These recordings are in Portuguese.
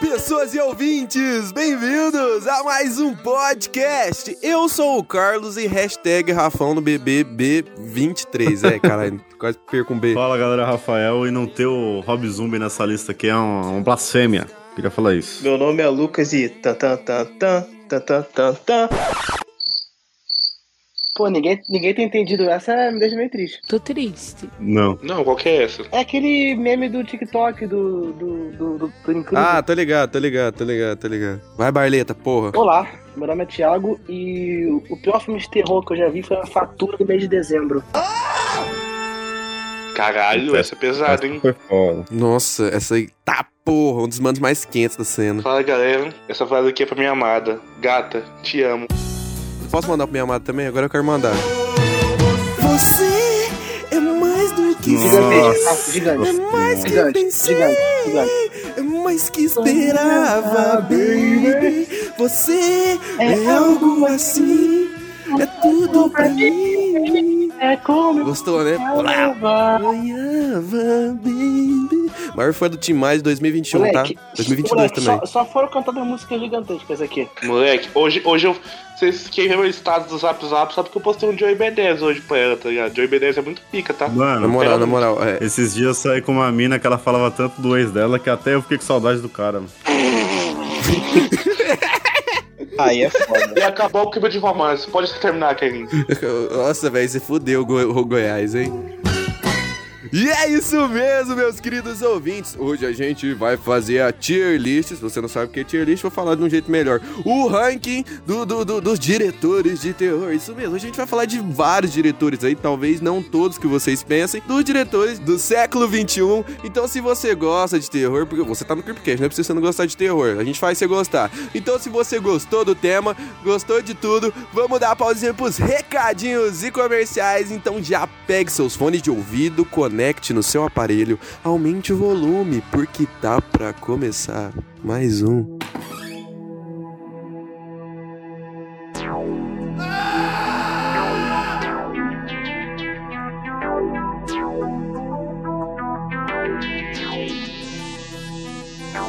pessoas e ouvintes, bem-vindos a mais um podcast. Eu sou o Carlos e hashtag Rafão no BBB23. É, caralho, quase perco um B. Fala, galera, Rafael, e não ter o Rob Zumbi nessa lista aqui é uma, uma blasfêmia. Queria falar isso. Meu nome é Lucas e tan tan tan tan tan tan tan. Pô, ninguém, ninguém tem entendido essa, me deixa meio triste. Tô triste. Não. Não, qual que é essa? É aquele meme do TikTok do, do, do, do, do Incrível. Ah, tô ligado, tô ligado, tô ligado, tô ligado. Vai, Barleta, porra. Olá, meu nome é Thiago e o pior filme de terror que eu já vi foi a Fatura do mês de dezembro. Caralho, essa é pesada, hein? Foi foda. Nossa, essa aí tá porra, um dos mandos mais quentes da cena. Fala galera, essa frase aqui é pra minha amada. Gata, te amo. Posso mandar pra minha amada também? Agora eu quero mandar. Você é mais do que Nossa. Gigante, É mais que gigante, pensei, gigante, gigante. é mais que esperava, baby. Você é algo assim, é tudo pra mim. É como Gostou, né? Baby. Maior fã do Tim Mais 2021, Moleque, tá? 2022 moleque, também. Só, só foram cantadas músicas gigantescas aqui. Moleque, hoje, hoje eu. Vocês quem vê meu status do Zap Zap sabe que eu postei um Joey B10 hoje pra ela, tá ligado? Joey B10 é muito pica, tá? Na Mano, moral, pera na moral, é. esses dias eu saí com uma mina que ela falava tanto do ex dela que até eu fiquei com saudade do cara. mano. Aí é foda. E acabou o clima de romance. Pode terminar, Kevin. Nossa, velho, você fudeu o, Go- o Goiás, hein? E é isso mesmo, meus queridos ouvintes. Hoje a gente vai fazer a tier list. Se você não sabe o que é tier list, vou falar de um jeito melhor. O ranking do, do- do- dos diretores de terror. Isso mesmo, a gente vai falar de vários diretores aí, talvez não todos que vocês pensem, dos diretores do século 21. Então, se você gosta de terror, porque você tá no Creepcast, não é você não gostar de terror. A gente faz você gostar. Então, se você gostou do tema, gostou de tudo, vamos dar pausinha pros recadinhos e comerciais. Então, já pegue seus fones de ouvido, conecte no seu aparelho, aumente o volume, porque tá pra começar mais um.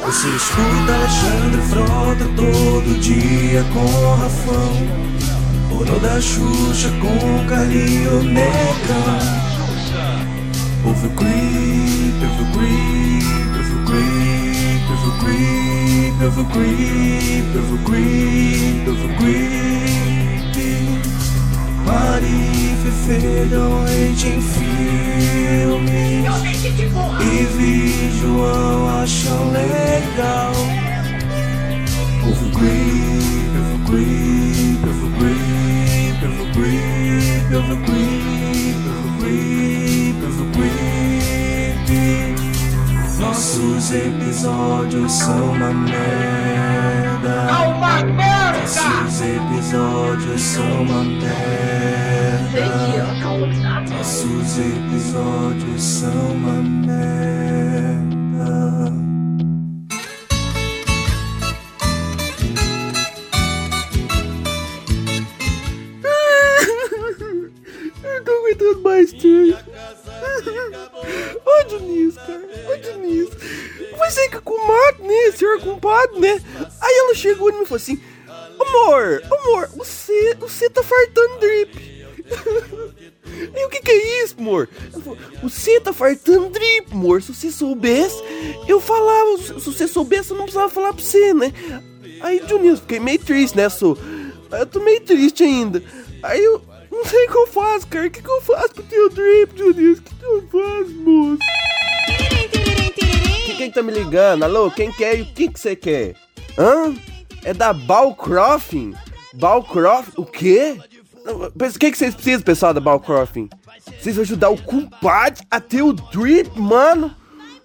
Você escuta Alexandre Frota todo dia com Rafão Porão da Xuxa com Carlinho Neca Ouve o creep, ouve o creep, ouve o creep, ouve o creep, ouve o creep, ouve o creep, o creep Fefe noite em E vi João acham legal Ouve o creep, ouve o creep, ouve o creep, o creep, o creep Nossos episódios são uma merda nossos episódios são uma merda. Nossos episódios são uma merda. Se você soubesse, eu falava. Se você soubesse, eu não precisava falar pra você, né? Aí, Diniz, fiquei meio triste, né, sou? Eu tô meio triste ainda. Aí eu não sei o que eu faço, cara. O que, que eu faço pro teu drip, Diniz? O que, que eu faço, moço? Quem, quem tá me ligando? Alô, quem quer e o que que você quer? Hã? É da Balcroffing? Balcroft? O quê? O que que vocês precisam, pessoal da Balcroffing? Vocês vão ajudar o compadre a ter o drip, mano?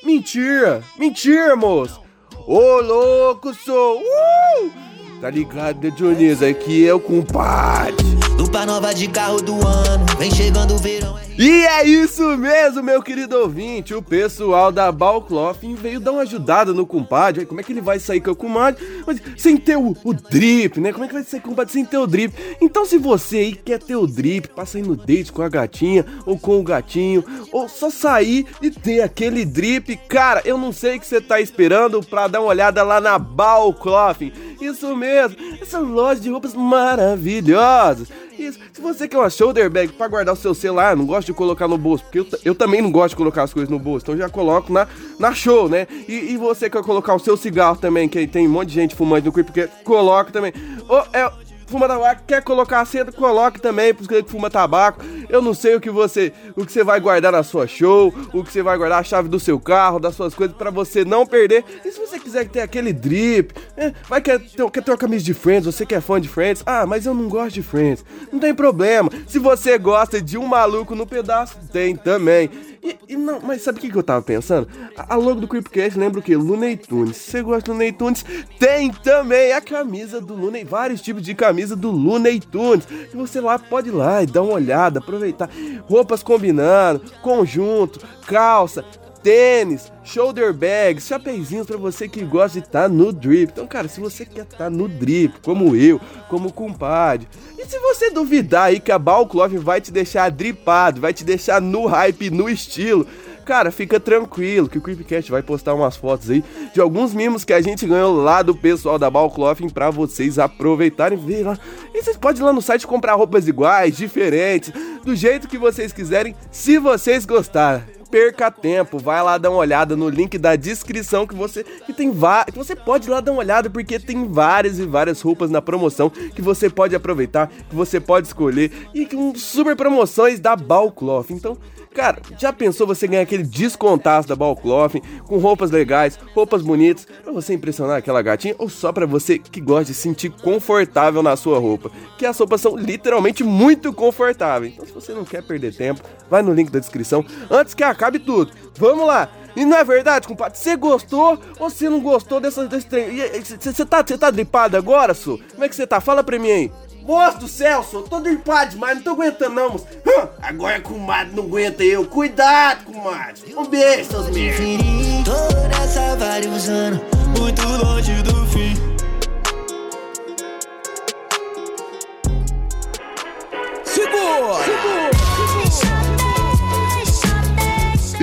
Mentira! Mentira, moço! Ô, louco, sou! Uh! Tá ligado, Dionísio? Aqui é o compadre. Lupa nova de carro do ano. Vem chegando o verão. E é isso mesmo, meu querido ouvinte. O pessoal da Balclothing veio dar uma ajudada no compadre. Como é que ele vai sair com o compadre mas sem ter o, o, drip, né? Como é que vai sair com o compadre sem ter o drip? Então, se você aí quer ter o drip pra sair no date com a gatinha ou com o gatinho, ou só sair e ter aquele drip, cara, eu não sei o que você tá esperando pra dar uma olhada lá na Balclothing. Isso mesmo, essa loja de roupas maravilhosas. Isso. Se você quer uma shoulder bag para guardar o seu celular, não gosta de colocar no bolso, porque eu, eu, também não gosto de colocar as coisas no bolso, então já coloco na, na show, né? E, e você quer colocar o seu cigarro também, que tem um monte de gente fumando no creep, porque coloca também. Oh, é, fuma tabaco, quer colocar a coloque também pros que fuma tabaco. Eu não sei o que você, o que você vai guardar na sua show, o que você vai guardar a chave do seu carro, das suas coisas para você não perder. E se você quiser ter aquele drip, é, vai quer ter, quer ter uma camisa de Friends, você que é fã de Friends, ah, mas eu não gosto de Friends. Não tem problema. Se você gosta de um maluco no pedaço, tem também. E, e, não, mas sabe o que, que eu tava pensando? A, a logo do Creepcast lembra o que? Looney Tunes. Você gosta do Looney Tunes, tem também a camisa do Looney, vários tipos de camisa do Looney Tunes. E você lá pode ir lá e dar uma olhada, aproveitar. Roupas combinando, conjunto, calça, tênis, shoulder bags, chapeizinhos para você que gosta de estar tá no drip. Então, cara, se você quer estar tá no drip, como eu, como o compadre, e se você duvidar aí que a Balcloth vai te deixar dripado, vai te deixar no hype, no estilo, cara, fica tranquilo que o Creepcast vai postar umas fotos aí de alguns mimos que a gente ganhou lá do pessoal da Balclothing para vocês aproveitarem e ver lá. E vocês podem ir lá no site comprar roupas iguais, diferentes, do jeito que vocês quiserem, se vocês gostarem perca tempo, vai lá dar uma olhada no link da descrição que você que tem que você pode ir lá dar uma olhada porque tem várias e várias roupas na promoção que você pode aproveitar, que você pode escolher e com super promoções da Balcloth. Então, Cara, já pensou você ganhar aquele descontaço da Balcloth com roupas legais, roupas bonitas, pra você impressionar aquela gatinha ou só pra você que gosta de se sentir confortável na sua roupa? Que as roupas são literalmente muito confortáveis. Então, se você não quer perder tempo, vai no link da descrição antes que acabe tudo. Vamos lá! E não é verdade, compadre? Você gostou ou você não gostou dessa, desse trem? Você tá, tá dripado agora, Su? Como é que você tá? Fala pra mim aí. Moço do céu, sou todo empado demais, não tô aguentando não, moço. Hum, agora, comadre, não aguenta eu. Cuidado, comadre. Um beijo, seus merda. Tô nessa vários anos, muito longe do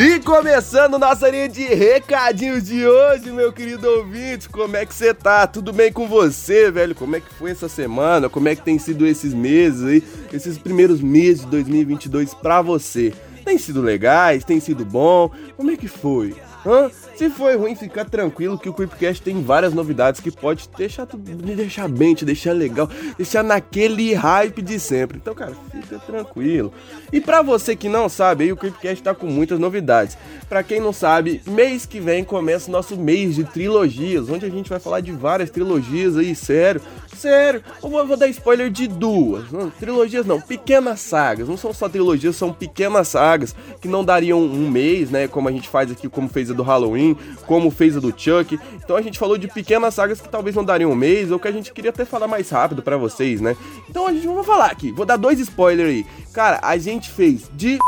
E começando nossa linha de recadinhos de hoje, meu querido ouvinte, como é que você tá? Tudo bem com você, velho? Como é que foi essa semana? Como é que tem sido esses meses aí, esses primeiros meses de 2022 pra você? Tem sido legais? Tem sido bom? Como é que foi? Hã? Se foi ruim, fica tranquilo que o Creepcast tem várias novidades que pode deixar tudo, deixar bem, te deixar legal, deixar naquele hype de sempre. Então, cara, fica tranquilo. E para você que não sabe, aí o Creepcast tá com muitas novidades. Para quem não sabe, mês que vem começa o nosso mês de trilogias, onde a gente vai falar de várias trilogias aí, sério. Sério, eu vou, vou dar spoiler de duas. Não, trilogias não, pequenas sagas. Não são só trilogias, são pequenas sagas que não dariam um mês, né? Como a gente faz aqui, como fez a do Halloween, como fez a do Chuck. Então a gente falou de pequenas sagas que talvez não dariam um mês, ou que a gente queria até falar mais rápido para vocês, né? Então a gente vai falar aqui, vou dar dois spoilers aí. Cara, a gente fez de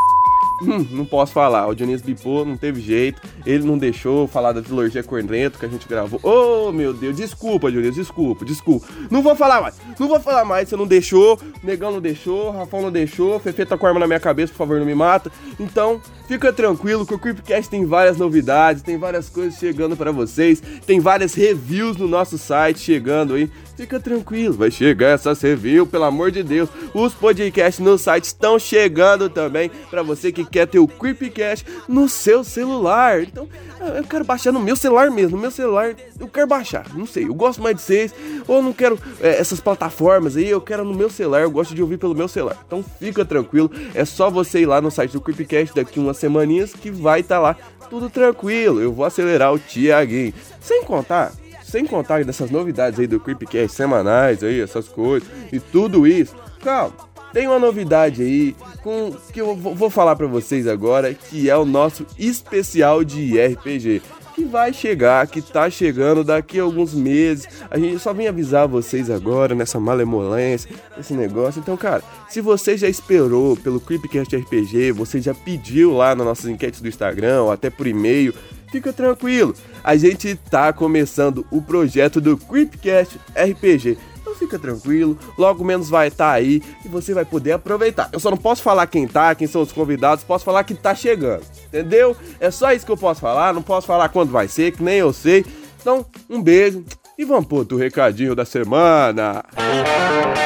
Hum, não posso falar. O Dionísio bipou, não teve jeito. Ele não deixou falar da trilogia Corneto que a gente gravou. Oh, meu Deus. Desculpa, Dionísio. Desculpa, desculpa. Não vou falar mais. Não vou falar mais. Você não deixou. Negão não deixou. Rafão não deixou. Fefe tá com a arma na minha cabeça, por favor, não me mata. Então, fica tranquilo que o Creepcast tem várias novidades. Tem várias coisas chegando para vocês. Tem várias reviews no nosso site chegando aí. Fica tranquilo, vai chegar essas reviews, pelo amor de Deus. Os podcasts no site estão chegando também para você que quer ter o Creepcast no seu celular. Então, eu quero baixar no meu celular mesmo, no meu celular eu quero baixar. Não sei, eu gosto mais de vocês, ou não quero é, essas plataformas aí, eu quero no meu celular, eu gosto de ouvir pelo meu celular. Então fica tranquilo, é só você ir lá no site do Creepcast daqui umas semaninhas que vai estar tá lá tudo tranquilo. Eu vou acelerar o Tiaguinho. Sem contar sem contar dessas novidades aí do Creepcast semanais aí, essas coisas e tudo isso. Calma, tem uma novidade aí com que eu vou falar para vocês agora, que é o nosso especial de RPG. que vai chegar, que tá chegando daqui a alguns meses. A gente só vem avisar vocês agora nessa malemolência, esse negócio. Então, cara, se você já esperou pelo Creepcast RPG, você já pediu lá nas nossas enquetes do Instagram ou até por e-mail, fica tranquilo. A gente tá começando o projeto do Creepcast RPG. Então fica tranquilo, logo menos vai estar tá aí e você vai poder aproveitar. Eu só não posso falar quem tá, quem são os convidados, posso falar que tá chegando, entendeu? É só isso que eu posso falar, não posso falar quando vai ser, que nem eu sei. Então, um beijo e vamos pro outro recadinho da semana. Música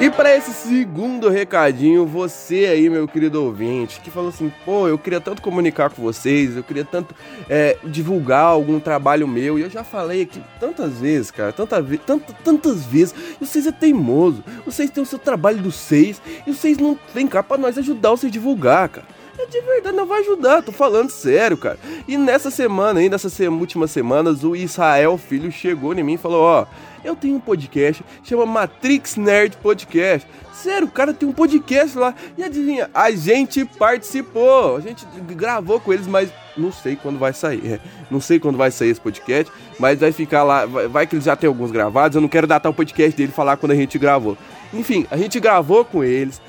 E para esse segundo recadinho, você aí, meu querido ouvinte, que falou assim: pô, eu queria tanto comunicar com vocês, eu queria tanto é, divulgar algum trabalho meu, e eu já falei aqui tantas vezes, cara, tanta ve tanta, tantas vezes, e vocês é teimoso, vocês têm o seu trabalho dos seis, e vocês não vêm cá pra nós ajudar vocês a divulgar, cara. É de verdade, não vai ajudar, tô falando sério, cara. E nessa semana, aí, nessas últimas semanas, o Israel Filho chegou em mim e falou: ó. Oh, eu tenho um podcast, chama Matrix Nerd Podcast. Sério, o cara tem um podcast lá. E adivinha, a gente participou. A gente gravou com eles, mas não sei quando vai sair. É, não sei quando vai sair esse podcast, mas vai ficar lá. Vai, vai que eles já têm alguns gravados. Eu não quero datar o podcast dele falar quando a gente gravou. Enfim, a gente gravou com eles.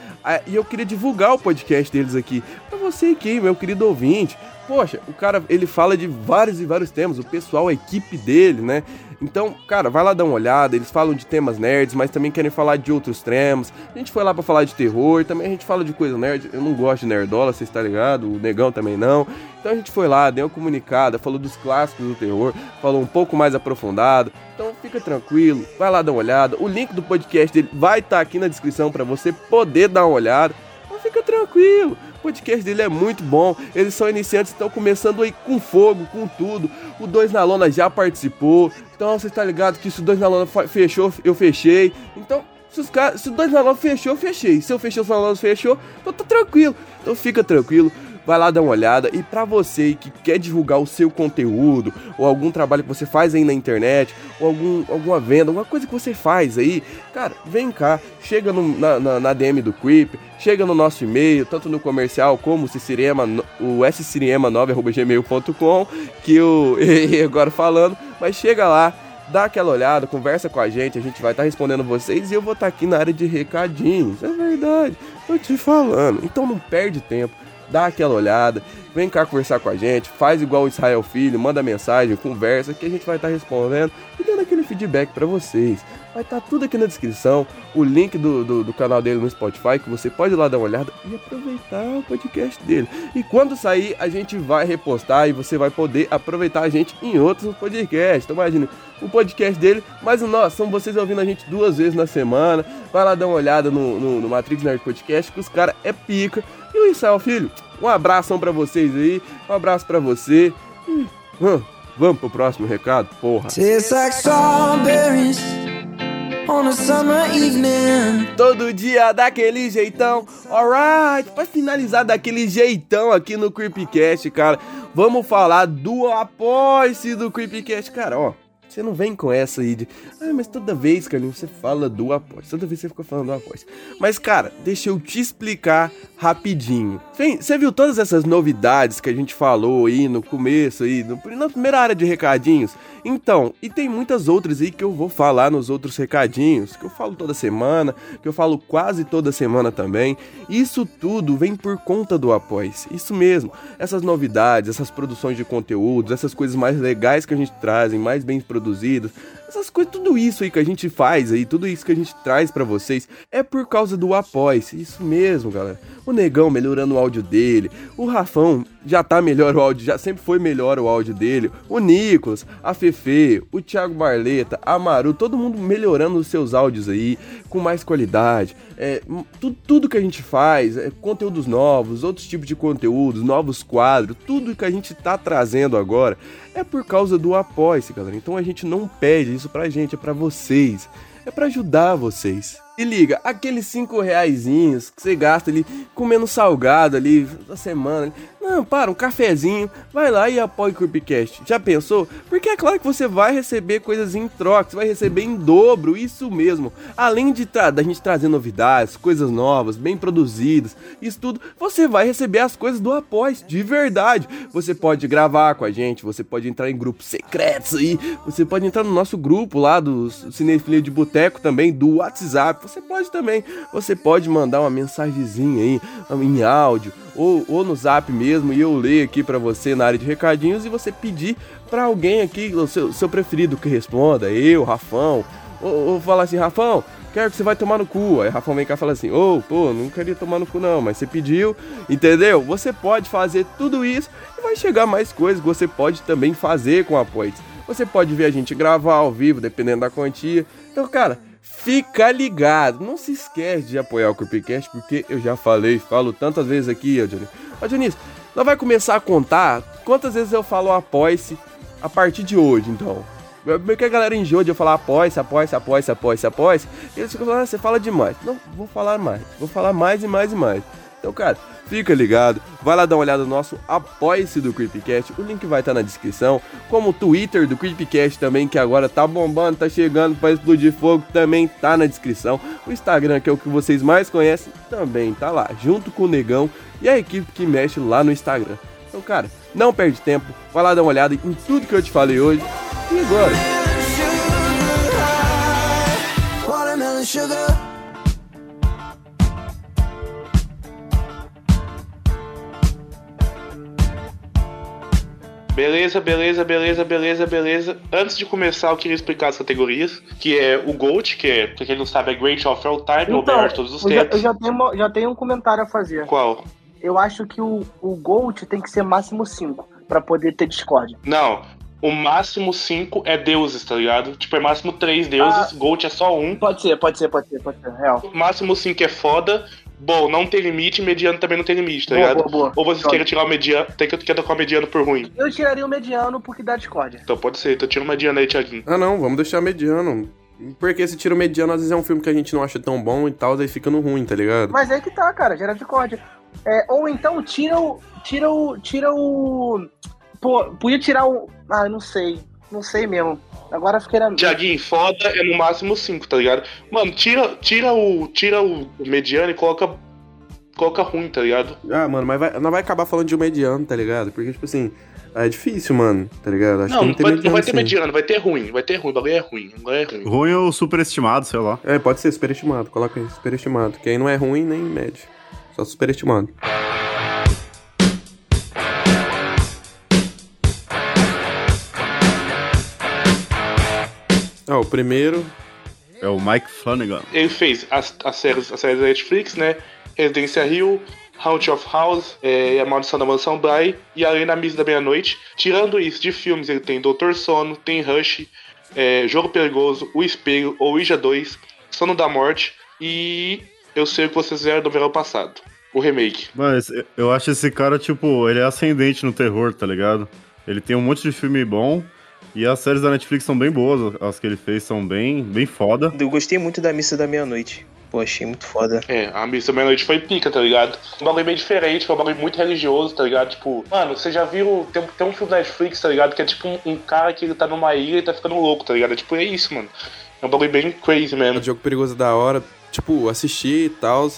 E eu queria divulgar o podcast deles aqui. Pra você aqui, meu querido ouvinte. Poxa, o cara, ele fala de vários e vários temas. O pessoal, a equipe dele, né? Então, cara, vai lá dar uma olhada. Eles falam de temas nerds, mas também querem falar de outros temas. A gente foi lá para falar de terror, também a gente fala de coisa nerd. Eu não gosto de nerdola, você está ligado? O negão também não. Então a gente foi lá, deu uma comunicada, falou dos clássicos do terror, falou um pouco mais aprofundado. Então fica tranquilo, vai lá dar uma olhada. O link do podcast dele vai estar tá aqui na descrição para você poder dar uma olhada. Então fica tranquilo. O podcast dele é muito bom. Eles são iniciantes, estão começando aí com fogo, com tudo. O Dois na Lona já participou. Então você está ligado que se o Dois na Lona fechou, eu fechei. Então, se, os se o Dois na Lona fechou, eu fechei. Se eu fechei, os na Lona fechou, então tá tranquilo. Então fica tranquilo vai lá dar uma olhada. E para você que quer divulgar o seu conteúdo, ou algum trabalho que você faz aí na internet, ou algum, alguma venda, alguma coisa que você faz aí, cara, vem cá, chega no, na, na, na, DM do Creep, chega no nosso e-mail, tanto no comercial como o Cicirema, o scirema9.gmail.com, que eu errei agora falando, mas chega lá dá aquela olhada, conversa com a gente, a gente vai estar tá respondendo vocês e eu vou estar tá aqui na área de recadinhos. É verdade, tô te falando. Então não perde tempo dá aquela olhada, vem cá conversar com a gente, faz igual o Israel Filho, manda mensagem, conversa, que a gente vai estar tá respondendo e dando aquele feedback para vocês. Vai estar tá tudo aqui na descrição, o link do, do, do, canal dele no Spotify, que você pode ir lá dar uma olhada e aproveitar o podcast dele. E quando sair, a gente vai repostar e você vai poder aproveitar a gente em outros podcasts. Então imagine, o podcast dele, mas o nosso, são vocês ouvindo a gente duas vezes na semana. Vai lá dar uma olhada no, no, no Matrix Nerd Podcast, que os caras é pica. E o Israel, filho, um abração para vocês aí, um abraço para você. Hum, vamos pro próximo recado, porra. Todo dia daquele jeitão, alright. Pra finalizar daquele jeitão aqui no Creepcast, cara, vamos falar do apoio do Creepcast, cara, ó. Você não vem com essa aí de. Ah, mas toda vez, Carlinhos, você fala do após. Toda vez você fica falando do após. Mas, cara, deixa eu te explicar rapidinho. Você viu todas essas novidades que a gente falou aí no começo, aí, na primeira área de recadinhos? Então, e tem muitas outras aí que eu vou falar nos outros recadinhos, que eu falo toda semana, que eu falo quase toda semana também. Isso tudo vem por conta do Após. Isso mesmo. Essas novidades, essas produções de conteúdos, essas coisas mais legais que a gente traz, mais bem produzidas, essas coisas, tudo isso aí que a gente faz aí, tudo isso que a gente traz para vocês é por causa do Apoice. Isso mesmo, galera. O Negão melhorando o áudio dele, o Rafão já tá melhor o áudio, já sempre foi melhor o áudio dele. O Nicolas, a Fefe, o Thiago Barleta, a Maru, todo mundo melhorando os seus áudios aí com mais qualidade. É, tudo, tudo que a gente faz, é, conteúdos novos, outros tipos de conteúdos, novos quadros, tudo que a gente tá trazendo agora é por causa do apoio, galera. Então a gente não pede isso pra gente, é pra vocês. É para ajudar vocês. Se liga, aqueles cinco reaisinhos que você gasta ali comendo salgado ali na semana. ali. Não, para, um cafezinho, vai lá e apoia o Creepcast. Já pensou? Porque é claro que você vai receber coisas em troca, você vai receber em dobro, isso mesmo. Além de da gente trazer novidades, coisas novas, bem produzidas, isso tudo, você vai receber as coisas do apoio, de verdade. Você pode gravar com a gente, você pode entrar em grupos secretos aí, você pode entrar no nosso grupo lá do Cinefilia de Boteco também, do WhatsApp. Você pode também, você pode mandar uma mensagenzinha aí em áudio ou, ou no zap mesmo e eu leio aqui pra você na área de recadinhos e você pedir pra alguém aqui, o seu, seu preferido que responda, eu, Rafão, ou, ou falar assim, Rafão, quero que você vai tomar no cu. Aí Rafão vem cá e fala assim, ô, pô, não queria tomar no cu não, mas você pediu, entendeu? Você pode fazer tudo isso e vai chegar mais coisas que você pode também fazer com apoios. Você pode ver a gente gravar ao vivo, dependendo da quantia. Então, cara, fica ligado. Não se esquece de apoiar o Cupcast, porque eu já falei, falo tantas vezes aqui, ó, Johnny. Ó, Dionísio, nós vai começar a contar quantas vezes eu falo apoie-se a partir de hoje, então. Porque a galera enjoa de eu falar apoie-se, apoie-se, apoie-se, apoie-se, apoie-se. E eles ficam falando, ah, você fala demais. Não, vou falar mais. Vou falar mais e mais e mais. Então, cara, fica ligado. Vai lá dar uma olhada no nosso Apoie-se do Creepcast. O link vai estar na descrição. Como o Twitter do Creepcast também, que agora tá bombando, tá chegando para explodir fogo, também tá na descrição. O Instagram, que é o que vocês mais conhecem, também tá lá, junto com o Negão e a equipe que mexe lá no Instagram. Então, cara, não perde tempo. Vai lá dar uma olhada em tudo que eu te falei hoje. E agora? Watermelon sugar. Beleza, beleza, beleza, beleza, beleza. Antes de começar, eu queria explicar as categorias, que é o GOAT, que é, pra quem não sabe, é Great of All Time, ou Então, melhor de todos os eu já, tempos. eu já tenho uma- já tenho um comentário a fazer. Qual? Eu acho que o, o Gold tem que ser máximo 5 pra poder ter Discord. Não, o máximo 5 é deuses, tá ligado? Tipo, é máximo 3 deuses, GOAT é só um. Pode ser, pode ser, pode ser, pode ser. Real. Máximo 5 é foda, bom, não tem limite, mediano também não tem limite, tá Boa, ligado? boa, boa. Ou vocês querem tirar o mediano, tem que quer tocar o mediano por ruim. Eu tiraria o mediano porque dá Discord. Então pode ser, então tira o mediano aí, Thiaguinho. Ah, não, vamos deixar mediano. Porque se tira o mediano, às vezes é um filme que a gente não acha tão bom e tal, daí fica no ruim, tá ligado? Mas aí que tá, cara, gera Discord. É, ou então tira o. Tira o. Tira o. Pô, podia tirar o. Ah, não sei. Não sei mesmo. Agora fiquei na. Thiaguinho, foda é no máximo 5, tá ligado? Mano, tira, tira, o, tira o mediano e coloca, coloca ruim, tá ligado? Ah, mano, mas vai, não vai acabar falando de um mediano, tá ligado? Porque, tipo assim, é difícil, mano, tá ligado? Acho Não, que não tem vai, mediano. não vai ter sim. mediano, vai ter ruim, vai ter ruim, o bagulho é ruim, o bagulho é ruim. Ruim ou superestimado, sei lá. É, pode ser superestimado, coloca aí, superestimado. Que aí não é ruim nem médio. Só superestimado. Ah, primeiro. É o Mike Flanagan. Ele fez as, as, séries, as séries da Netflix, né? Residência Rio, Haunted of House, é, A Maldição da Mansão Bly e Além da Missa da Meia-Noite. Tirando isso de filmes, ele tem Doutor Sono, tem Rush, é, Jogo Perigoso, O Espelho, Ouija 2, Sono da Morte e Eu Sei o que vocês fizeram do verão passado. O remake. Mas eu acho esse cara, tipo, ele é ascendente no terror, tá ligado? Ele tem um monte de filme bom e as séries da Netflix são bem boas, as que ele fez são bem, bem foda. Eu gostei muito da Missa da Meia-Noite. Pô, achei muito foda. É, a Missa da Meia-Noite foi pica, tá ligado? Um bagulho bem diferente, foi um bagulho muito religioso, tá ligado? Tipo, mano, você já viu. Tem, tem um filme da Netflix, tá ligado? Que é tipo um, um cara que ele tá numa ilha e tá ficando louco, tá ligado? É tipo, é isso, mano. É um bagulho bem crazy O mesmo. jogo perigoso é da hora. Tipo, assistir e tal.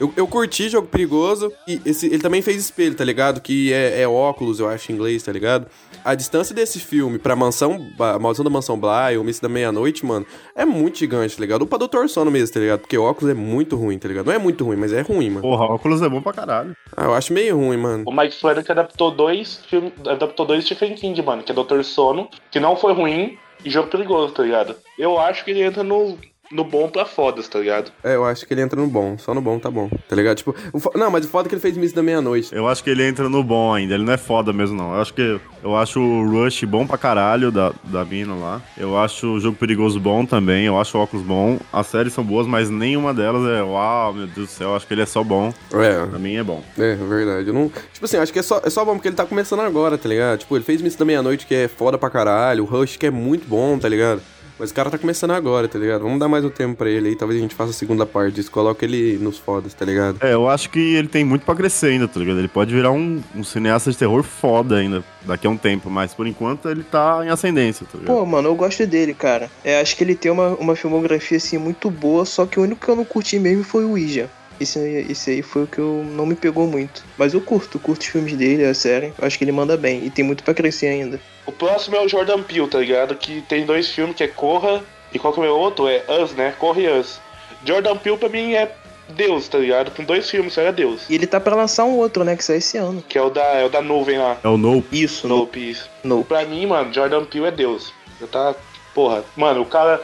Eu, eu curti Jogo Perigoso e esse, ele também fez espelho, tá ligado? Que é, é óculos, eu acho, em inglês, tá ligado? A distância desse filme pra mansão, a Maldição da Mansão Bly, o Missa da Meia-Noite, mano, é muito gigante, tá ligado? Ou pra Doutor Sono mesmo, tá ligado? Porque óculos é muito ruim, tá ligado? Não é muito ruim, mas é ruim, mano. Porra, óculos é bom pra caralho. Ah, eu acho meio ruim, mano. O Mike Flanagan adaptou dois filmes, adaptou dois Stephen King, mano, que é Doutor Sono, que não foi ruim, e Jogo Perigoso, tá ligado? Eu acho que ele entra no, no bom pra fodas, tá ligado? É, eu acho que ele entra no bom. Só no bom tá bom, tá ligado? Tipo, o fo- não, mas o foda é que ele fez Missa da Meia-Noite. Eu acho que ele entra no bom ainda, ele não é foda mesmo não. Eu acho que eu acho o Rush bom pra caralho da, da mina lá. Eu acho o Jogo Perigoso bom também, eu acho o óculos bom. As séries são boas, mas nenhuma delas é uau, meu Deus do céu, eu acho que ele é só bom. É, Pra mim é bom. É, verdade. Eu não... Tipo assim, acho que é só, é só bom porque ele tá começando agora, tá ligado? Tipo, ele fez Missa da Meia-Noite, que é foda pra caralho. O Rush, que é muito bom, tá ligado? Mas o cara tá começando agora, tá ligado? Vamos dar mais um tempo pra ele aí, talvez a gente faça a segunda parte disso, coloca ele nos fodas, tá ligado? É, eu acho que ele tem muito pra crescer ainda, tá ligado? Ele pode virar um, um cineasta de terror foda ainda, daqui a um tempo, mas por enquanto ele tá em ascendência, tá ligado? Pô, mano, eu gosto dele, cara. É, acho que ele tem uma, uma filmografia, assim, muito boa, só que o único que eu não curti mesmo foi o Ouija. Esse, aí- esse aí foi o que eu não me pegou muito. Mas eu curto, curto os filmes dele, a série. Eu acho que ele manda bem. E tem muito pra crescer ainda. O próximo é o Jordan Peele, tá ligado? Que tem dois filmes, que é Corra e qual que é o outro? É Us, né? Corra e Us. Jordan Peele pra mim é Deus, tá ligado? Com dois filmes, isso é Deus. E ele tá pra lançar um outro, né? Que sai esse ano. Que é o da, é o da nuvem lá. É o Nope. Isso, no. Nope, isso. no. Pra mim, mano, Jordan Peele é Deus. Eu tá. Porra. Mano, o cara.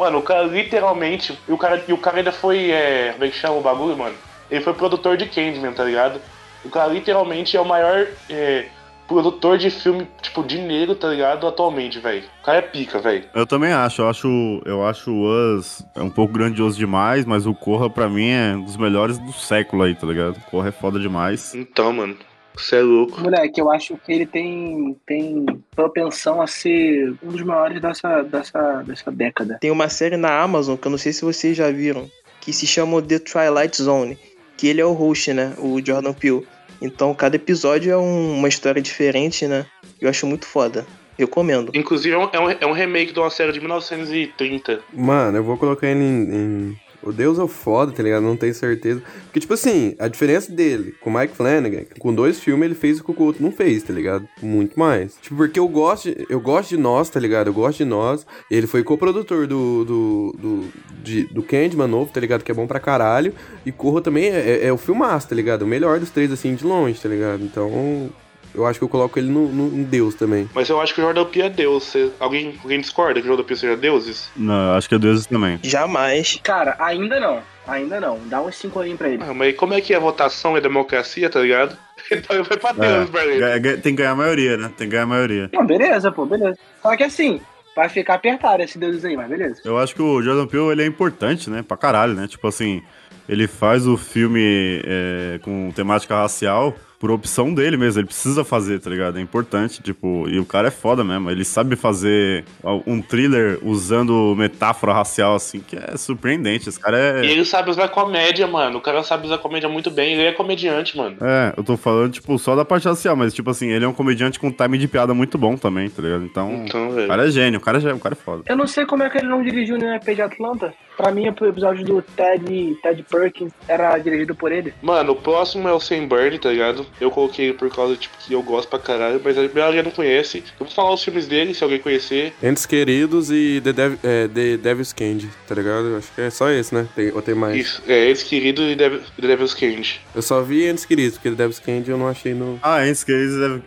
Mano, o cara literalmente. E o cara, e o cara ainda foi. É, como é que chama o bagulho, mano? Ele foi produtor de Candyman, tá ligado? O cara literalmente é o maior é, produtor de filme, tipo, de negro, tá ligado? Atualmente, velho. O cara é pica, velho. Eu também acho, eu acho, eu acho o Us é um pouco grandioso demais, mas o Corra pra mim é um dos melhores do século aí, tá ligado? O Corra é foda demais. Então, mano. Você é louco. Moleque, eu acho que ele tem, tem propensão a ser um dos maiores dessa, dessa, dessa década. Tem uma série na Amazon, que eu não sei se vocês já viram, que se chama The Twilight Zone. Que ele é o host, né? O Jordan Peele. Então cada episódio é um- uma história diferente, né? Eu acho muito foda. Recomendo. Inclusive, é um, é um- é remake de uma série de 1930. Mano, eu vou colocar ele em. em- O Deus é o foda, tá ligado? Não tenho certeza. Porque, tipo assim, a diferença dele com o Mike Flanagan, com dois filmes ele fez o que o outro não fez, tá ligado? Muito mais. Tipo, porque eu gosto, de, eu gosto de nós, tá ligado? Eu gosto de nós. Ele foi coprodutor do, do, do, de- do Candyman novo, tá ligado? Que é bom pra caralho. E Corra também é, é, é o filmaço, tá ligado? O melhor dos três, assim, de longe, tá ligado? Então, eu acho que eu coloco ele no, no, em Deus também. Mas eu acho que o Jordan Peele é Deus. Você- alguém, alguém discorda que o Jordan Peele seja deuses? Não, acho que é Deus também. Jamais. Cara, ainda não. Ainda não. Dá uns 5 aí pra ele. Ah, mas como é que é votação e democracia, tá ligado? Então ele vai pra Deus, É, ganha- ganha- tem que ganhar a maioria, né? Tem que ganhar a maioria. Não, beleza, pô, beleza. Só que assim, vai ficar apertado esse Deus aí, mas beleza. Eu acho que o Jordan Peele ele é importante, né? Pra caralho, né? Tipo assim, ele faz o filme é, com temática racial por opção dele mesmo. Ele precisa fazer, tá ligado? É importante, tipo, e o cara é foda mesmo. Ele sabe fazer um thriller usando metáfora racial, assim, que é surpreendente. Esse cara E é. ele sabe usar comédia, mano. O cara sabe usar comédia muito bem. Ele é comediante, mano. É, eu tô falando, tipo, só da parte racial, mas, tipo assim, ele é um comediante com time de piada muito bom também, tá ligado? Então, Então, o velho. cara é gênio, o cara é, o cara é foda. Eu não sei como é que ele não dirigiu no EP de Atlanta. Pra mim, o episódio do Ted, Ted Perkins era dirigido por ele. Mano, o próximo é o Sam Bird, tá ligado? Eu coloquei ele por causa, tipo, que eu gosto pra caralho, mas a maioria não conhece. Eu vou falar os filmes dele, se alguém conhecer. Entes Queridos e The, Dev, é, The Devil's Candy, tá ligado? Acho que é só esse, né? Tem, ou tem mais? Isso, é Esse Querido e Devil- The Devil's Candy. Eu só vi Entes Queridos, porque The Devil's Candy eu não achei no... Ah, esse que eles Devil's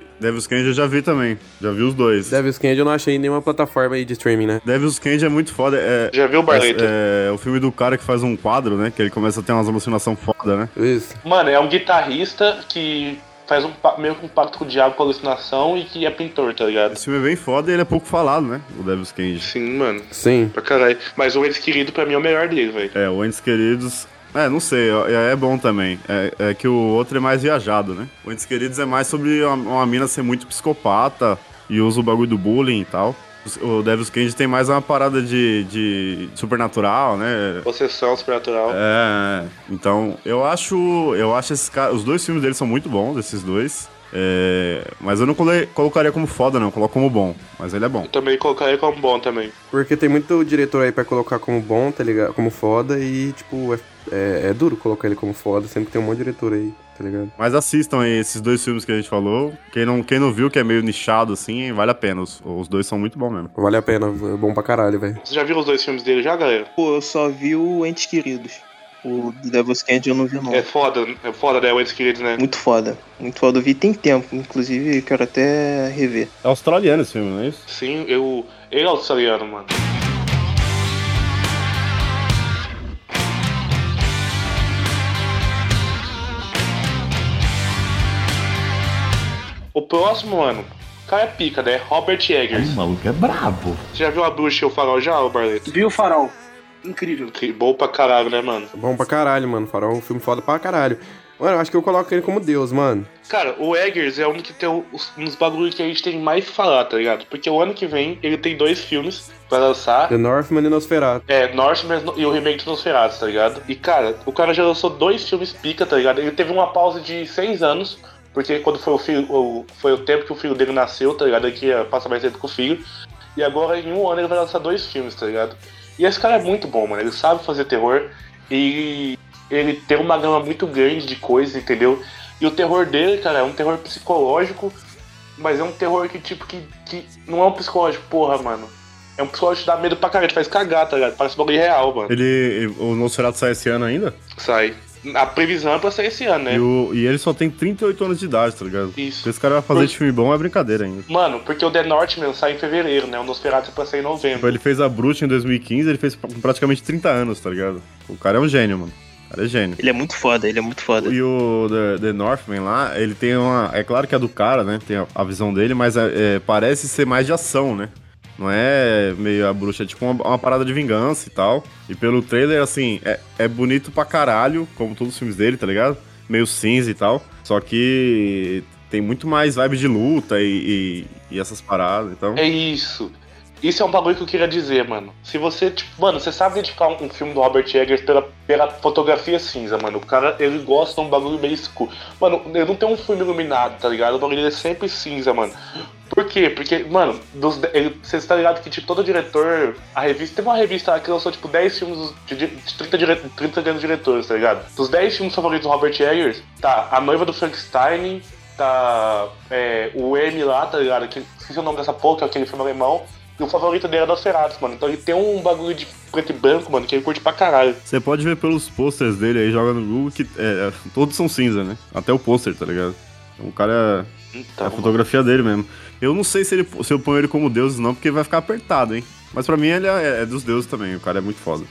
Candy eu já vi também. Já vi os dois. Devil's Candy eu não achei em nenhuma plataforma aí de streaming, né? Devil's Candy é muito foda. É, Já viu o Barleta? é, é o filme do cara que faz um quadro, né? Que ele começa a ter umas alucinações foda, né? Isso. Mano, é um guitarrista que faz um meio que um pacto com o diabo com alucinação e que é pintor, tá ligado? Esse filme é bem foda e ele é pouco falado, né? O Devil's Candy. Sim, mano. Sim. Pra caralho. Mas o Esse Querido pra mim é o melhor dele, velho. É, o Entes Queridos. É, não sei, é, é bom também. É, é que o outro é mais viajado, né? O Entes Queridos é mais sobre uma, uma mina ser muito psicopata e usa o bagulho do bullying e tal. O Devil's Candy tem mais uma parada de, de supernatural, né? Possessão supernatural. É, então eu acho, eu acho esses caras, os dois filmes deles são muito bons, esses dois. É, mas eu não cole- colocaria como foda, não, eu coloco como bom. Mas ele é bom. Eu também colocaria como bom também. Porque tem muito diretor aí pra colocar como bom, tá ligado? Como foda e, tipo, é, é, é duro colocar ele como foda, sempre tem um monte de diretor aí, tá ligado? Mas assistam aí esses dois filmes que a gente falou. Quem não, quem não viu, que é meio nichado assim, vale a pena. Os, os dois são muito bons mesmo. Vale a pena, é bom pra caralho, velho. Você já viu os dois filmes dele já, galera? Pô, eu só vi o Entes Queridos. O Devil's Candy eu não vi, não. É foda, é foda, né? O Esse Querido, né? Muito foda. Muito foda. Eu vi tem tempo. Inclusive, quero até rever. É australiano esse filme, não é isso? Sim, eu. Ele é australiano, mano. O próximo, mano, o cara é pica, né? Robert Eggers. O maluco é brabo. Você já viu a bruxa e o farol já, Barleto? Viu o farol? Incrível. Que bom pra caralho, né, mano? Bom pra caralho, mano. Farol é um filme foda pra caralho. Mano, eu acho que eu coloco ele como Deus, mano. Cara, o Eggers é um que tem os- um dos bagulhos que a gente tem mais que falar, tá ligado? Porque o ano que vem ele tem dois filmes pra lançar. The Northman e Nosferatu. É, Northman e o remake do Nosferatu, tá ligado? E, cara, o cara já lançou dois filmes pica, tá ligado? Ele teve uma pausa de seis anos, porque quando foi o filho, o- foi o tempo que o filho dele nasceu, tá ligado? Ele queria passar mais tempo com o filho. E agora, em um ano, ele vai lançar dois filmes, tá ligado? E esse cara é muito bom, mano. Ele sabe fazer terror e ele tem uma gama muito grande de coisas, entendeu? E o terror dele, cara, é um terror psicológico, mas é um terror que, tipo, que, que não é um psicológico, porra, mano. É um psicológico que dá medo pra caralho, te faz cagar, tá ligado? Parece um bagulho real, mano. Ele. O Nosferatu sai esse ano ainda? Sai. A previsão é pra sair esse ano, né? E, o- e ele só tem 38 anos de idade, tá ligado? Isso. Se esse cara vai fazer Por- de filme bom, é brincadeira ainda. Mano, porque o The Northman sai em fevereiro, né? O Nosferatu é pra sair em Tipo, novembro. ele fez a Bruxa em 2015, ele fez com praticamente 30 anos, tá ligado? O cara é um gênio, mano. O cara é gênio. Ele é muito foda, ele é muito foda. E o The, The Northman lá, ele tem uma. É claro que é do cara, né? Tem a, a visão dele, mas é- é, parece ser mais de ação, né? Não é meio a bruxa, é tipo uma, uma parada de vingança e tal. E pelo trailer, assim, é, é bonito pra caralho, como todos os filmes dele, tá ligado? Meio cinza e tal. Só que tem muito mais vibe de luta e, e- e essas paradas, então. É isso. Isso é um bagulho que eu queria dizer, mano. Se você, tipo, mano, você sabe identificar um, um filme do Robert Eggers pela, pela fotografia cinza, mano. O cara, ele gosta de um bagulho meio escuro. Mano, ele não tem um filme iluminado, tá ligado? O bagulho é sempre cinza, mano. Por quê? Porque, mano, dos, ele, você está ligado que, tipo, todo diretor. A revista. Teve uma revista lá que lançou, tipo, 10 filmes de, de 30, dire, 30 grandes diretores, tá ligado? Dos 10 filmes favoritos do Robert Eggers, tá A Noiva do Frankenstein, tá. É, o M lá, tá ligado? Que, esqueci o nome dessa porra, que é aquele filme alemão. E o favorito dele é Nosferatu, mano. Então ele tem um bagulho de preto e branco, mano, que ele curte pra caralho. Você pode ver pelos posters dele aí, joga no Google, que é, é, todos são cinza, né? Até o pôster, tá ligado? Então, o cara é Então, a fotografia dele mesmo. Eu não sei se, ele, se eu ponho ele como deus não, porque vai ficar apertado, hein? Mas pra mim ele é, é dos deuses também, o cara é muito foda.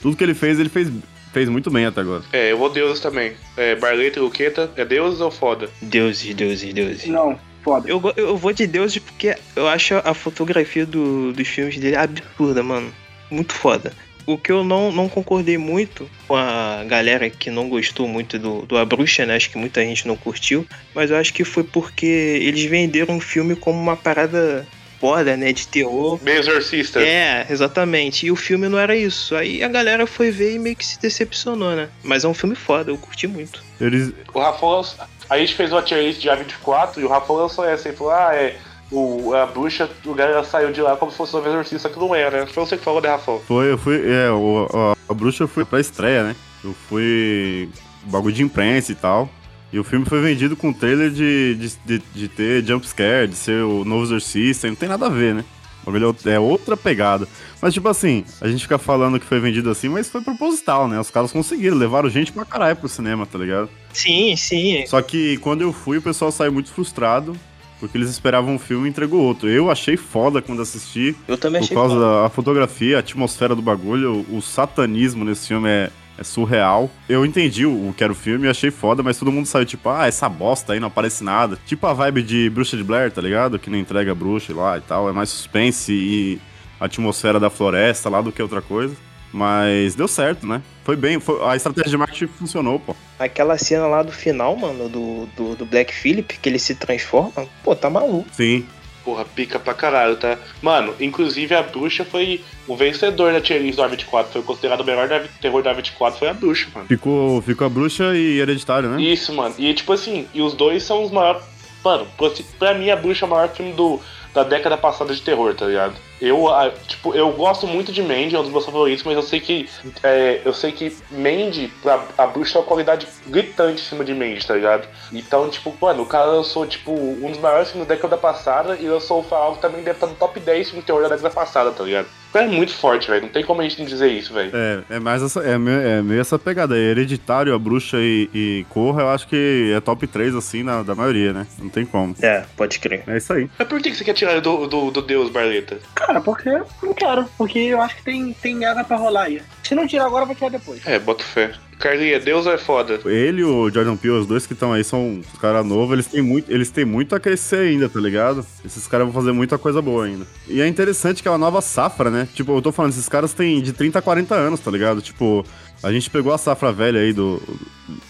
Tudo que ele fez, ele fez, fez muito bem até agora. É, eu vou deuses também. É, Barleta e Luqueta, é deuses ou foda? Deuses, deuses, deuses. Não, foda. Eu, eu vou de deuses porque eu acho a fotografia do- dos filmes dele absurda, mano. Muito foda. O que eu não, não concordei muito com a galera que não gostou muito do, do A Bruxa, né? Acho que muita gente não curtiu. Mas eu acho que foi porque eles venderam o filme como uma parada foda, né? De terror. Meio exorcista. É, exatamente. E o filme não era isso. Aí a galera foi ver e meio que se decepcionou, né? Mas é um filme foda, eu curti muito. Eles, O lançou- A gente fez uma tier list de A24 e o Rafão lançou essa. Ele falou, ah, é. O, a bruxa, o galera saiu de lá como se fosse o exorcista, que não era, né? Foi você que falou, né, Rafão? foi, eu fui, é, o, a, a bruxa foi pra estreia, né? Eu fui bagulho de imprensa e tal. E o filme foi vendido com trailer de, de, de, de ter jumpscare, de ser o novo exorcista, e não tem nada a ver, né? O bagulho é outra pegada. Mas, tipo assim, a gente fica falando que foi vendido assim, mas foi proposital, né? Os caras conseguiram, levaram gente pra caralho pro cinema, tá ligado? Sim, sim. Só que quando eu fui, o pessoal saiu muito frustrado, porque eles esperavam um filme e entregou outro. Eu achei foda quando assisti, Eu também por achei causa foda. da fotografia, a atmosfera do bagulho, o, o satanismo nesse filme é, é surreal. Eu entendi o, o que era o filme e achei foda, mas todo mundo saiu tipo, ah, essa bosta aí não aparece nada. Tipo a vibe de Bruxa de Blair, tá ligado? Que não entrega a bruxa lá e tal. É mais suspense e a atmosfera da floresta lá do que outra coisa. Mas deu certo, né? Foi bem, foi- a estratégia de marketing funcionou, pô. Aquela cena lá do final, mano, do, do, do Black Phillip, que ele se transforma, pô, tá maluco. Sim. Porra, pica pra caralho, tá? Mano, inclusive a bruxa foi o vencedor da tier list do A24. Foi considerado o melhor da- terror da A24, foi a bruxa, mano. Ficou, ficou a bruxa e hereditário, né? Isso, mano. E tipo assim, e os dois são os maiores. Mano, pra- pra mim a bruxa é o maior filme do, da década passada de terror, tá ligado? Eu, ah, tipo, eu gosto muito de Mandy, é um dos meus favoritos, mas eu sei que. é, eu sei que Mandy, pra, a bruxa tem uma qualidade gritante em cima de Mandy, tá ligado? Então, tipo, mano, o cara lançou, tipo, um dos maiores filmes da década passada e lançou o Farol que também deve estar no top 10 filmes de terror da década passada, tá ligado? O cara é muito forte, velho. Não tem como a gente não dizer isso, velho. É, é mais essa, é meio, é meio essa pegada. aí. Hereditário, a bruxa e, e Corra, eu acho que é top 3, assim, na, da maioria, né? Não tem como. É, pode crer. É isso aí. Mas por que que você quer tirar ele do, do, do Deus, Barleta? Cara, porque eu não quero. Porque eu acho que tem, tem água pra rolar aí. Se não tirar agora, vai tirar depois. É, boto fé. Carlinha, Deus é foda. Ele e o Jordan Peele, os dois que estão aí, são os caras novos, eles têm, muito, eles têm muito a crescer ainda, tá ligado? Esses caras vão fazer muita coisa boa ainda. E é interessante que é uma nova safra, né? Tipo, eu tô falando, esses caras têm de 30 a 40 anos, tá ligado? Tipo, a gente pegou a safra velha aí do,